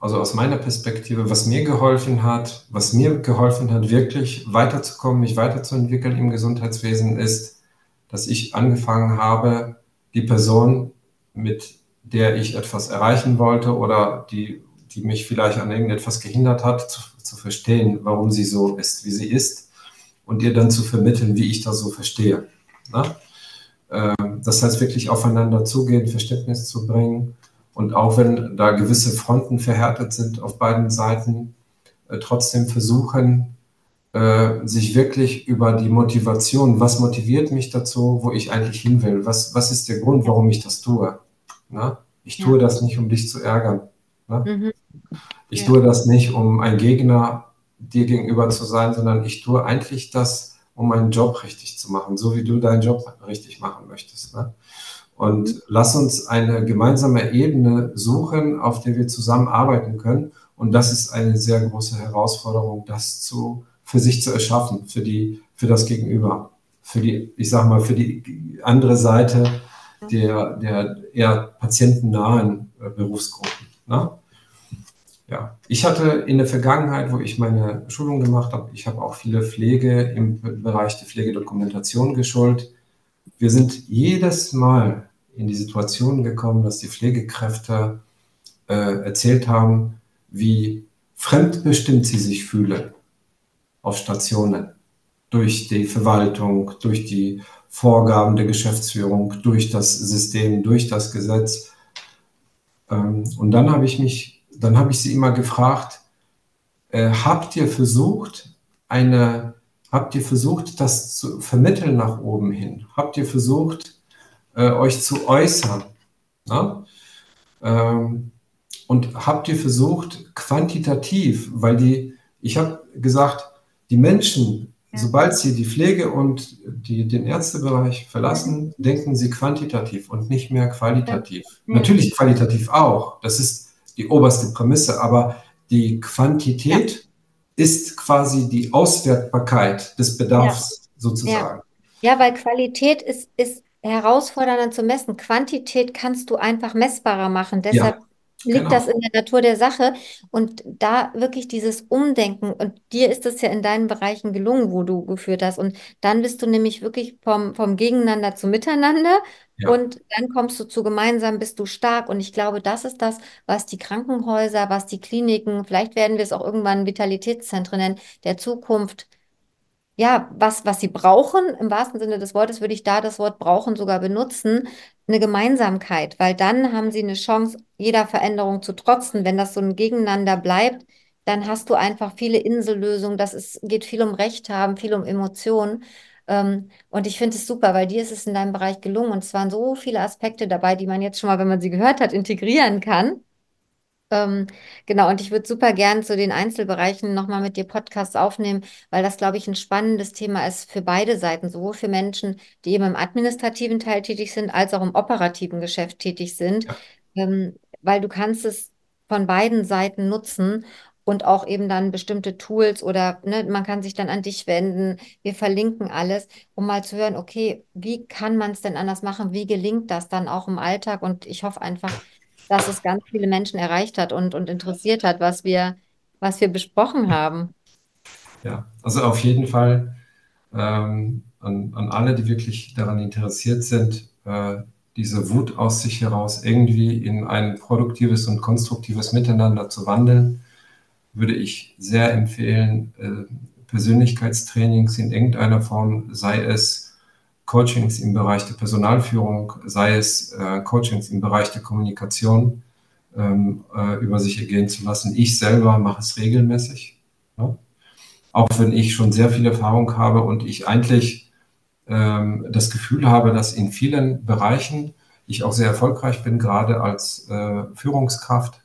also aus meiner Perspektive, was mir geholfen hat, was mir geholfen hat, wirklich weiterzukommen, mich weiterzuentwickeln im Gesundheitswesen, ist, dass ich angefangen habe, die Person, mit der ich etwas erreichen wollte oder die, die mich vielleicht an irgendetwas gehindert hat, zu, zu verstehen, warum sie so ist, wie sie ist und ihr dann zu vermitteln, wie ich das so verstehe. Ne? Das heißt, wirklich aufeinander zugehen, Verständnis zu bringen. Und auch wenn da gewisse Fronten verhärtet sind auf beiden Seiten, äh, trotzdem versuchen, äh, sich wirklich über die Motivation, was motiviert mich dazu, wo ich eigentlich hin will, was, was ist der Grund, warum ich das tue. Ne? Ich tue ja. das nicht, um dich zu ärgern. Mhm. Ich ja. tue das nicht, um ein Gegner dir gegenüber zu sein, sondern ich tue eigentlich das, um meinen Job richtig zu machen, so wie du deinen Job richtig machen möchtest. Ne? Und mhm. lass uns eine gemeinsame Ebene suchen, auf der wir zusammenarbeiten können. Und das ist eine sehr große Herausforderung, das zu, für sich zu erschaffen, für, die, für das Gegenüber, für die, ich sag mal, für die andere Seite der, der eher patientennahen äh, Berufsgruppen. Ne? Ja, ich hatte in der Vergangenheit, wo ich meine Schulung gemacht habe, ich habe auch viele Pflege im Bereich der Pflegedokumentation geschult. Wir sind jedes Mal in die Situation gekommen, dass die Pflegekräfte äh, erzählt haben, wie fremdbestimmt sie sich fühlen auf Stationen durch die Verwaltung, durch die Vorgaben der Geschäftsführung, durch das System, durch das Gesetz. Ähm, und dann habe ich mich dann habe ich sie immer gefragt, äh, habt ihr versucht, eine, habt ihr versucht, das zu vermitteln nach oben hin? Habt ihr versucht, äh, euch zu äußern? Ähm, und habt ihr versucht, quantitativ, weil die, ich habe gesagt, die Menschen, ja. sobald sie die Pflege und die, den Ärztebereich verlassen, denken sie quantitativ und nicht mehr qualitativ. Ja. Natürlich qualitativ auch. Das ist die oberste Prämisse, aber die Quantität ja. ist quasi die Auswertbarkeit des Bedarfs ja. sozusagen. Ja. ja, weil Qualität ist, ist herausfordernder zu messen. Quantität kannst du einfach messbarer machen. Deshalb liegt genau. das in der Natur der Sache. Und da wirklich dieses Umdenken, und dir ist es ja in deinen Bereichen gelungen, wo du geführt hast. Und dann bist du nämlich wirklich vom, vom Gegeneinander zu Miteinander. Ja. Und dann kommst du zu gemeinsam, bist du stark. Und ich glaube, das ist das, was die Krankenhäuser, was die Kliniken, vielleicht werden wir es auch irgendwann Vitalitätszentren nennen, der Zukunft ja, was, was sie brauchen, im wahrsten Sinne des Wortes würde ich da das Wort brauchen sogar benutzen, eine Gemeinsamkeit, weil dann haben sie eine Chance, jeder Veränderung zu trotzen. Wenn das so ein Gegeneinander bleibt, dann hast du einfach viele Insellösungen. Das ist, geht viel um Recht haben, viel um Emotionen. Ähm, und ich finde es super, weil dir ist es in deinem Bereich gelungen und es waren so viele Aspekte dabei, die man jetzt schon mal, wenn man sie gehört hat, integrieren kann. Ähm, genau, und ich würde super gern zu den Einzelbereichen nochmal mit dir Podcasts aufnehmen, weil das, glaube ich, ein spannendes Thema ist für beide Seiten, sowohl für Menschen, die eben im administrativen Teil tätig sind, als auch im operativen Geschäft tätig sind, ja. ähm, weil du kannst es von beiden Seiten nutzen und auch eben dann bestimmte Tools oder ne, man kann sich dann an dich wenden. Wir verlinken alles, um mal zu hören, okay, wie kann man es denn anders machen? Wie gelingt das dann auch im Alltag? Und ich hoffe einfach, dass es ganz viele Menschen erreicht hat und, und interessiert hat, was wir, was wir besprochen haben. Ja, also auf jeden Fall ähm, an, an alle, die wirklich daran interessiert sind, äh, diese Wut aus sich heraus irgendwie in ein produktives und konstruktives Miteinander zu wandeln, würde ich sehr empfehlen, äh, Persönlichkeitstrainings in irgendeiner Form, sei es Coachings im Bereich der Personalführung, sei es äh, Coachings im Bereich der Kommunikation, ähm, äh, über sich ergehen zu lassen. Ich selber mache es regelmäßig, ja? auch wenn ich schon sehr viel Erfahrung habe und ich eigentlich ähm, das Gefühl habe, dass in vielen Bereichen ich auch sehr erfolgreich bin, gerade als äh, Führungskraft.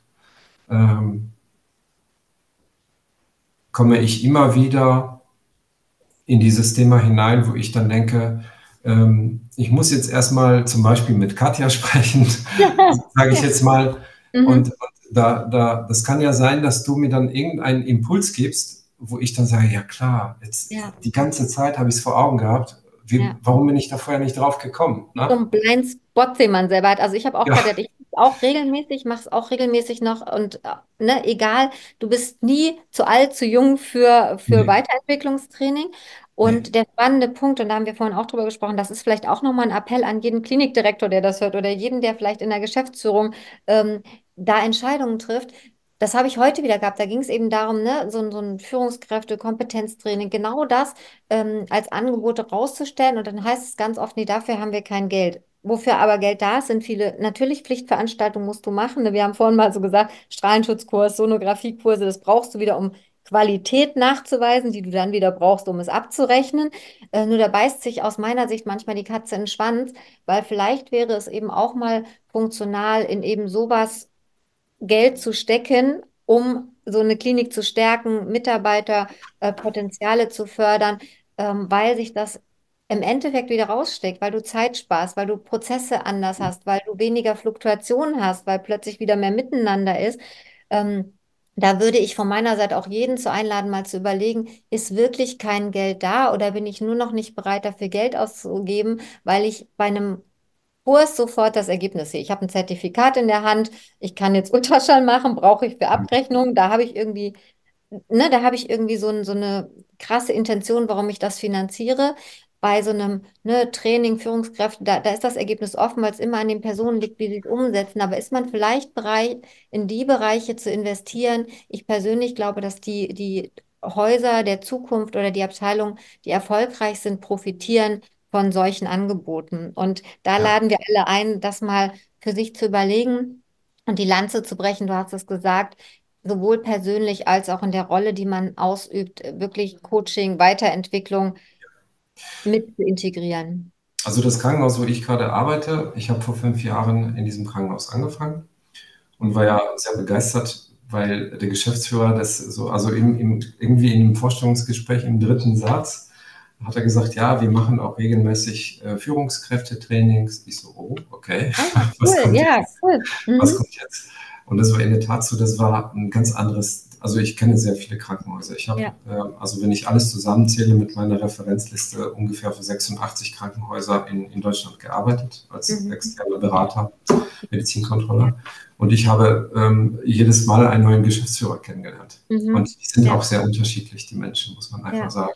Ähm, komme ich immer wieder in dieses Thema hinein, wo ich dann denke, ähm, ich muss jetzt erstmal zum Beispiel mit Katja (laughs) sprechen, sage ich jetzt mal. Mhm. Und, und da, da, das kann ja sein, dass du mir dann irgendeinen Impuls gibst, wo ich dann sage, ja klar, jetzt ja. die ganze Zeit habe ich es vor Augen gehabt. Wie, ja. Warum bin ich da vorher nicht drauf gekommen? Ne? So ein Blindspot, den man selber hat. Also ich habe auch ja. gesagt, ich auch regelmäßig, mache es auch regelmäßig noch und ne, egal, du bist nie zu alt, zu jung für, für nee. Weiterentwicklungstraining. Und der spannende Punkt, und da haben wir vorhin auch drüber gesprochen, das ist vielleicht auch nochmal ein Appell an jeden Klinikdirektor, der das hört, oder jeden, der vielleicht in der Geschäftsführung ähm, da Entscheidungen trifft. Das habe ich heute wieder gehabt. Da ging es eben darum, ne, so, so ein Führungskräfte, Kompetenztraining, genau das ähm, als Angebote rauszustellen. Und dann heißt es ganz oft, nee, dafür haben wir kein Geld. Wofür aber Geld da ist, sind viele, natürlich Pflichtveranstaltungen musst du machen. Wir haben vorhin mal so gesagt, Strahlenschutzkurs, Sonographiekurse, das brauchst du wieder, um Qualität nachzuweisen, die du dann wieder brauchst, um es abzurechnen. Äh, nur da beißt sich aus meiner Sicht manchmal die Katze in den Schwanz, weil vielleicht wäre es eben auch mal funktional, in eben sowas Geld zu stecken, um so eine Klinik zu stärken, Mitarbeiterpotenziale äh, zu fördern, ähm, weil sich das im Endeffekt wieder raussteckt, weil du Zeit sparst, weil du Prozesse anders hast, weil du weniger Fluktuationen hast, weil plötzlich wieder mehr Miteinander ist. Ähm, da würde ich von meiner Seite auch jeden zu einladen, mal zu überlegen, ist wirklich kein Geld da oder bin ich nur noch nicht bereit, dafür Geld auszugeben, weil ich bei einem Kurs sofort das Ergebnis sehe. Ich habe ein Zertifikat in der Hand, ich kann jetzt (laughs) Ultraschall machen, brauche ich für Abrechnung, da habe ich irgendwie, ne, da habe ich irgendwie so, so eine krasse Intention, warum ich das finanziere bei so einem ne, Training, Führungskräfte, da, da ist das Ergebnis oftmals immer an den Personen liegt, die sich umsetzen. Aber ist man vielleicht bereit, in die Bereiche zu investieren? Ich persönlich glaube, dass die, die Häuser der Zukunft oder die Abteilungen, die erfolgreich sind, profitieren von solchen Angeboten. Und da ja. laden wir alle ein, das mal für sich zu überlegen und die Lanze zu brechen. Du hast es gesagt, sowohl persönlich als auch in der Rolle, die man ausübt, wirklich Coaching, Weiterentwicklung mit zu integrieren? Also das Krankenhaus, wo ich gerade arbeite, ich habe vor fünf Jahren in diesem Krankenhaus angefangen und war ja sehr begeistert, weil der Geschäftsführer das so, also im, im, irgendwie in einem Vorstellungsgespräch im dritten Satz hat er gesagt, ja, wir machen auch regelmäßig äh, Führungskräftetrainings. Ich so, oh, okay. Ah, (laughs) cool, ja, jetzt? cool. Mhm. Was kommt jetzt? Und das war in der Tat so, das war ein ganz anderes also ich kenne sehr viele Krankenhäuser. Ich habe, ja. äh, also wenn ich alles zusammenzähle mit meiner Referenzliste, ungefähr für 86 Krankenhäuser in, in Deutschland gearbeitet als mhm. externer Berater, Medizinkontroller. Und ich habe ähm, jedes Mal einen neuen Geschäftsführer kennengelernt. Mhm. Und die sind ja. auch sehr unterschiedlich, die Menschen, muss man einfach ja. sagen.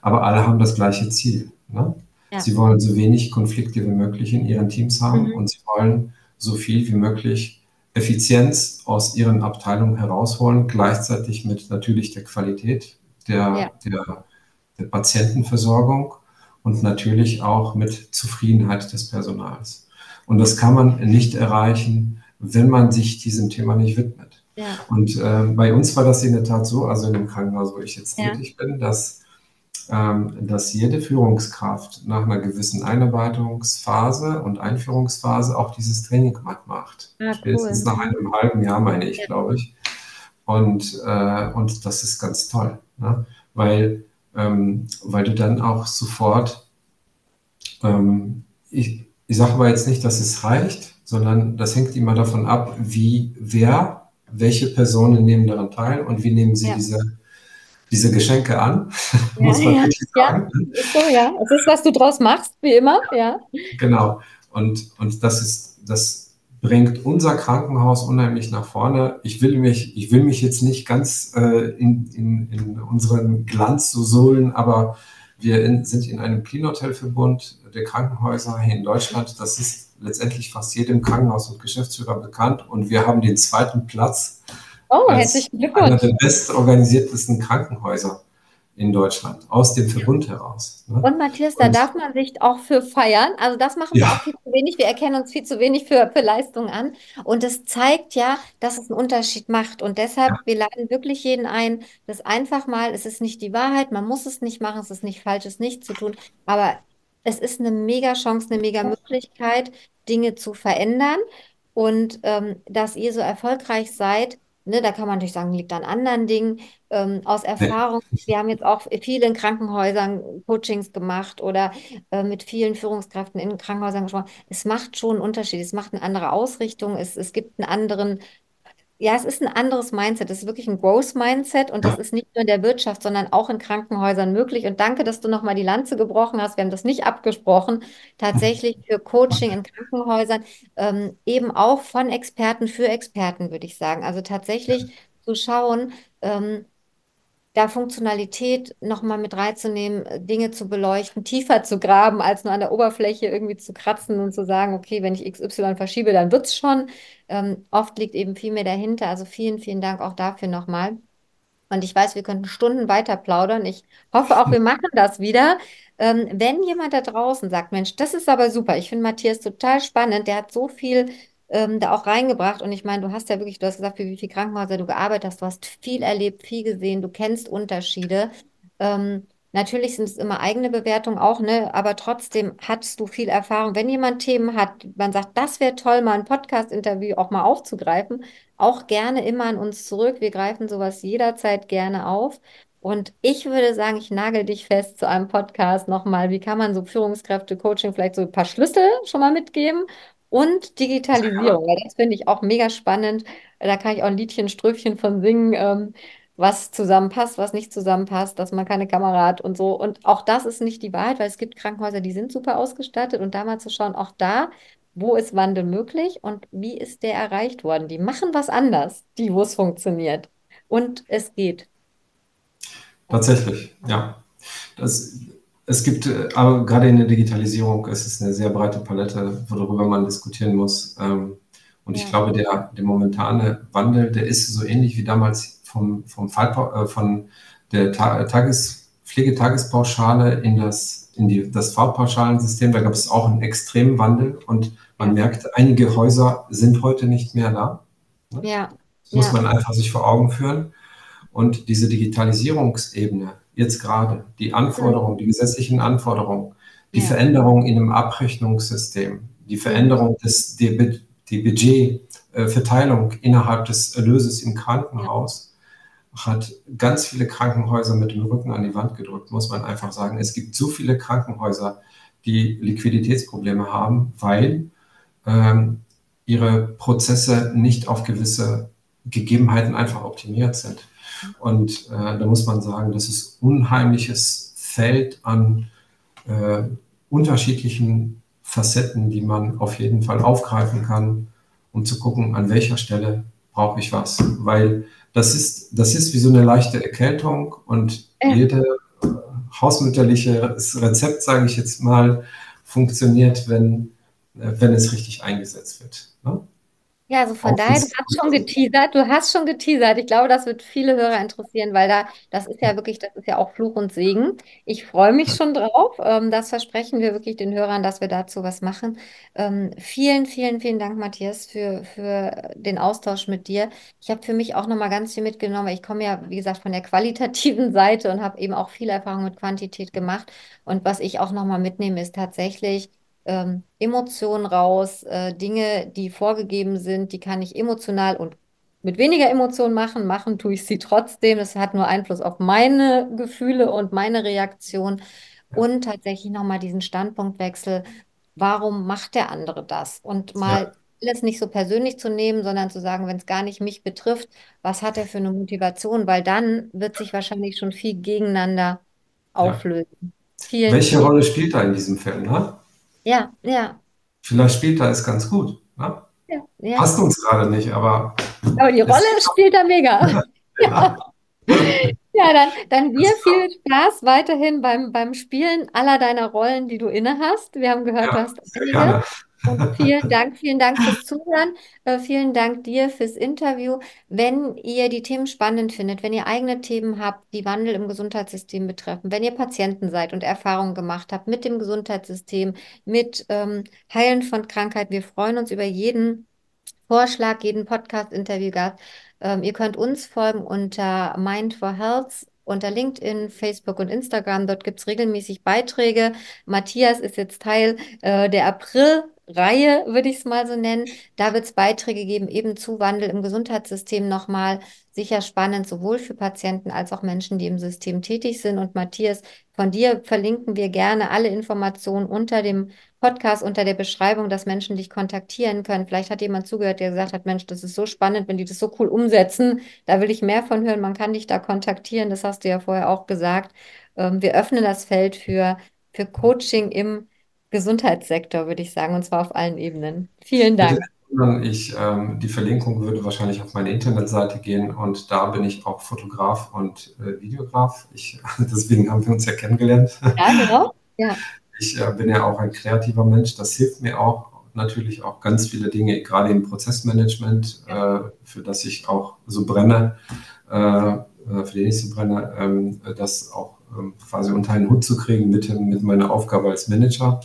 Aber alle haben das gleiche Ziel. Ne? Sie wollen so wenig Konflikte wie möglich in ihren Teams haben mhm. und sie wollen so viel wie möglich Effizienz aus ihren Abteilungen herausholen, gleichzeitig mit natürlich der Qualität der, ja. der, der Patientenversorgung und natürlich auch mit Zufriedenheit des Personals. Und das kann man nicht erreichen, wenn man sich diesem Thema nicht widmet. Ja. Und äh, bei uns war das in der Tat so, also in dem Krankenhaus, wo ich jetzt ja. tätig bin, dass dass jede Führungskraft nach einer gewissen Einarbeitungsphase und Einführungsphase auch dieses Training macht. Spätestens cool. nach einem halben Jahr, meine ich, ja. glaube ich. Und, äh, und das ist ganz toll, ne? weil, ähm, weil du dann auch sofort, ähm, ich, ich sage aber jetzt nicht, dass es reicht, sondern das hängt immer davon ab, wie wer, welche Personen nehmen daran teil und wie nehmen sie ja. diese, diese Geschenke an. Ja, muss man ja, sagen. ja. Ist so, ja. Es ist, was du draus machst, wie immer, ja. Genau. Und, und das ist, das bringt unser Krankenhaus unheimlich nach vorne. Ich will mich, ich will mich jetzt nicht ganz äh, in, in, in unseren Glanz so sohlen, aber wir in, sind in einem Clean-Hotel-Verbund der Krankenhäuser hier in Deutschland. Das ist letztendlich fast jedem Krankenhaus und Geschäftsführer bekannt. Und wir haben den zweiten Platz oh, als einer der bestorganisiertesten Krankenhäuser in Deutschland, aus dem Verbund heraus. Ne? Und Matthias, da und, darf man sich auch für feiern. Also das machen wir auch viel zu wenig. Wir erkennen uns viel zu wenig für, für Leistungen an. Und es zeigt ja, dass es einen Unterschied macht. Und deshalb, ja. wir laden wirklich jeden ein, das einfach mal, es ist nicht die Wahrheit, man muss es nicht machen, es ist nicht falsch, es nicht zu tun. Aber es ist eine mega Chance, eine mega Möglichkeit, Dinge zu verändern. Und ähm, dass ihr so erfolgreich seid, ne, da kann man natürlich sagen, liegt an anderen Dingen. Ähm, aus Erfahrung, wir haben jetzt auch viele in Krankenhäusern Coachings gemacht oder äh, mit vielen Führungskräften in Krankenhäusern gesprochen. Es macht schon einen Unterschied, es macht eine andere Ausrichtung, es, es gibt einen anderen ja, es ist ein anderes Mindset. Es ist wirklich ein Growth-Mindset und das ist nicht nur in der Wirtschaft, sondern auch in Krankenhäusern möglich. Und danke, dass du nochmal die Lanze gebrochen hast. Wir haben das nicht abgesprochen. Tatsächlich für Coaching in Krankenhäusern, ähm, eben auch von Experten für Experten, würde ich sagen. Also tatsächlich zu schauen, ähm, da Funktionalität nochmal mit reinzunehmen, äh, Dinge zu beleuchten, tiefer zu graben, als nur an der Oberfläche irgendwie zu kratzen und zu sagen, okay, wenn ich XY verschiebe, dann wird es schon. Ähm, oft liegt eben viel mehr dahinter. Also vielen, vielen Dank auch dafür nochmal. Und ich weiß, wir könnten Stunden weiter plaudern. Ich hoffe auch, wir machen das wieder. Ähm, wenn jemand da draußen sagt, Mensch, das ist aber super, ich finde Matthias total spannend, der hat so viel ähm, da auch reingebracht. Und ich meine, du hast ja wirklich, du hast gesagt, für wie viele Krankenhäuser du gearbeitet hast, du hast viel erlebt, viel gesehen, du kennst Unterschiede. Ähm, natürlich sind es immer eigene Bewertungen auch, ne? Aber trotzdem hast du viel Erfahrung. Wenn jemand Themen hat, man sagt, das wäre toll, mal ein Podcast-Interview auch mal aufzugreifen, auch gerne immer an uns zurück. Wir greifen sowas jederzeit gerne auf. Und ich würde sagen, ich nagel dich fest zu einem Podcast nochmal. Wie kann man so Führungskräfte, Coaching vielleicht so ein paar Schlüssel schon mal mitgeben? Und Digitalisierung, weil das finde ich auch mega spannend. Da kann ich auch ein Liedchen, Ströfchen von singen, ähm, was zusammenpasst, was nicht zusammenpasst, dass man keine Kamera hat und so. Und auch das ist nicht die Wahrheit, weil es gibt Krankenhäuser, die sind super ausgestattet. Und da mal zu schauen, auch da, wo ist Wandel möglich und wie ist der erreicht worden? Die machen was anders, die, wo es funktioniert. Und es geht. Tatsächlich, ja. Das, es gibt, äh, aber gerade in der Digitalisierung ist es eine sehr breite Palette, worüber man diskutieren muss. Ähm, und ich glaube, der, der momentane Wandel, der ist so ähnlich wie damals vom, vom Fall, äh, von der Tages, Pflegetagespauschale in das, in die, das V-Pauschalensystem. Da gab es auch einen extremen Wandel und man merkt, einige Häuser sind heute nicht mehr da. Ne? Ja. Das muss ja. man einfach sich vor Augen führen. Und diese Digitalisierungsebene, jetzt gerade, die Anforderungen, die gesetzlichen Anforderungen, die ja. Veränderung in einem Abrechnungssystem, die Veränderung des, die, die Budgetverteilung innerhalb des Erlöses im Krankenhaus hat ganz viele Krankenhäuser mit dem Rücken an die Wand gedrückt, muss man einfach sagen. Es gibt so viele Krankenhäuser, die Liquiditätsprobleme haben, weil ähm, ihre Prozesse nicht auf gewisse Gegebenheiten einfach optimiert sind. Und äh, da muss man sagen, das ist unheimliches Feld an äh, unterschiedlichen Facetten, die man auf jeden Fall aufgreifen kann, um zu gucken, an welcher Stelle brauche ich was. Weil das ist, das ist wie so eine leichte Erkältung und jede äh, hausmütterliche Rezept, sage ich jetzt mal, funktioniert, wenn, äh, wenn es richtig eingesetzt wird. Ne? Ja, also von daher, du hast schon geteasert, du hast schon geteasert. Ich glaube, das wird viele Hörer interessieren, weil da, das ist ja wirklich, das ist ja auch Fluch und Segen. Ich freue mich schon drauf. Ähm, das versprechen wir wirklich den Hörern, dass wir dazu was machen. Ähm, vielen, vielen, vielen Dank, Matthias, für, für den Austausch mit dir. Ich habe für mich auch nochmal ganz viel mitgenommen, weil ich komme ja, wie gesagt, von der qualitativen (laughs) Seite und habe eben auch viel Erfahrung mit Quantität gemacht. Und was ich auch nochmal mitnehme, ist tatsächlich, ähm, Emotionen raus, äh, Dinge, die vorgegeben sind, die kann ich emotional und mit weniger Emotionen machen. Machen tue ich sie trotzdem. Das hat nur Einfluss auf meine Gefühle und meine Reaktion. Und tatsächlich nochmal diesen Standpunktwechsel. Warum macht der andere das? Und mal ja. alles nicht so persönlich zu nehmen, sondern zu sagen, wenn es gar nicht mich betrifft, was hat er für eine Motivation? Weil dann wird sich wahrscheinlich schon viel gegeneinander auflösen. Ja. Vielen, Welche Rolle spielt da in diesem Film? Ne? Ja, ja. Vielleicht spielt er es ganz gut. Ne? Ja, ja. Passt uns gerade nicht, aber. Aber die Rolle spielt er mega. (laughs) ja. Ja, dann, dann dir viel Spaß weiterhin beim, beim Spielen aller deiner Rollen, die du inne hast. Wir haben gehört, ja, du hast einige. Und vielen Dank, vielen Dank fürs Zuhören. Äh, vielen Dank dir fürs Interview. Wenn ihr die Themen spannend findet, wenn ihr eigene Themen habt, die Wandel im Gesundheitssystem betreffen, wenn ihr Patienten seid und Erfahrungen gemacht habt mit dem Gesundheitssystem, mit ähm, Heilen von Krankheit, wir freuen uns über jeden Vorschlag, jeden Podcast-Interview-Gast. Ähm, ihr könnt uns folgen unter Mind for Health unter LinkedIn, Facebook und Instagram. Dort gibt es regelmäßig Beiträge. Matthias ist jetzt Teil äh, der April Reihe, würde ich es mal so nennen. Da wird es Beiträge geben, eben zu Wandel im Gesundheitssystem nochmal. Sicher spannend, sowohl für Patienten als auch Menschen, die im System tätig sind. Und Matthias, von dir verlinken wir gerne alle Informationen unter dem Podcast, unter der Beschreibung, dass Menschen dich kontaktieren können. Vielleicht hat jemand zugehört, der gesagt hat, Mensch, das ist so spannend, wenn die das so cool umsetzen. Da will ich mehr von hören. Man kann dich da kontaktieren. Das hast du ja vorher auch gesagt. Ähm, wir öffnen das Feld für, für Coaching im Gesundheitssektor, würde ich sagen, und zwar auf allen Ebenen. Vielen Dank. Ich, ähm, die Verlinkung würde wahrscheinlich auf meine Internetseite gehen und da bin ich auch Fotograf und äh, Videograf. Ich, (laughs) deswegen haben wir uns ja kennengelernt. Ja, genau. Ja. Ich äh, bin ja auch ein kreativer Mensch. Das hilft mir auch natürlich auch ganz viele Dinge, gerade im Prozessmanagement, äh, für das ich auch so brenne, äh, äh, für den ich so brenne, ähm, das auch quasi unter einen Hut zu kriegen mit, mit meiner Aufgabe als Manager.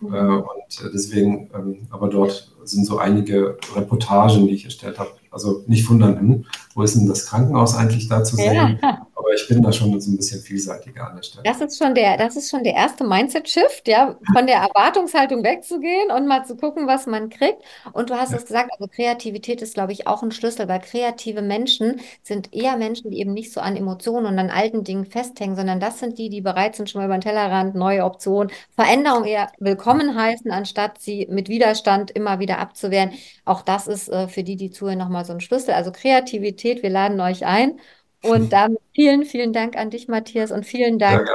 Mhm. Äh, und deswegen, ähm, aber dort sind so einige Reportagen, die ich erstellt habe. Also nicht wundern, wo ist denn das Krankenhaus eigentlich da zu sehen? Ja. Aber ich bin da schon so ein bisschen vielseitiger an der Stelle. Das ist schon der, das ist schon der erste Mindset-Shift, ja, von der Erwartungshaltung wegzugehen und mal zu gucken, was man kriegt. Und du hast es gesagt, also Kreativität ist, glaube ich, auch ein Schlüssel, weil kreative Menschen sind eher Menschen, die eben nicht so an Emotionen und an alten Dingen festhängen, sondern das sind die, die bereit sind, schon mal über den Tellerrand, neue Optionen, Veränderungen eher willkommen heißen, anstatt sie mit Widerstand immer wieder abzuwehren. Auch das ist äh, für die, die zuhören, nochmal so ein Schlüssel. Also Kreativität, wir laden euch ein. Und damit vielen, vielen Dank an dich, Matthias, und vielen Dank,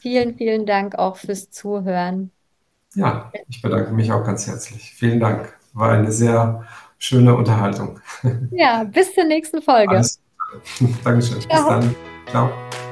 vielen, vielen Dank auch fürs Zuhören. Ja, ich bedanke mich auch ganz herzlich. Vielen Dank. War eine sehr schöne Unterhaltung. Ja, bis zur nächsten Folge. Alles. (laughs) Dankeschön. Ciao. Bis dann. Ciao.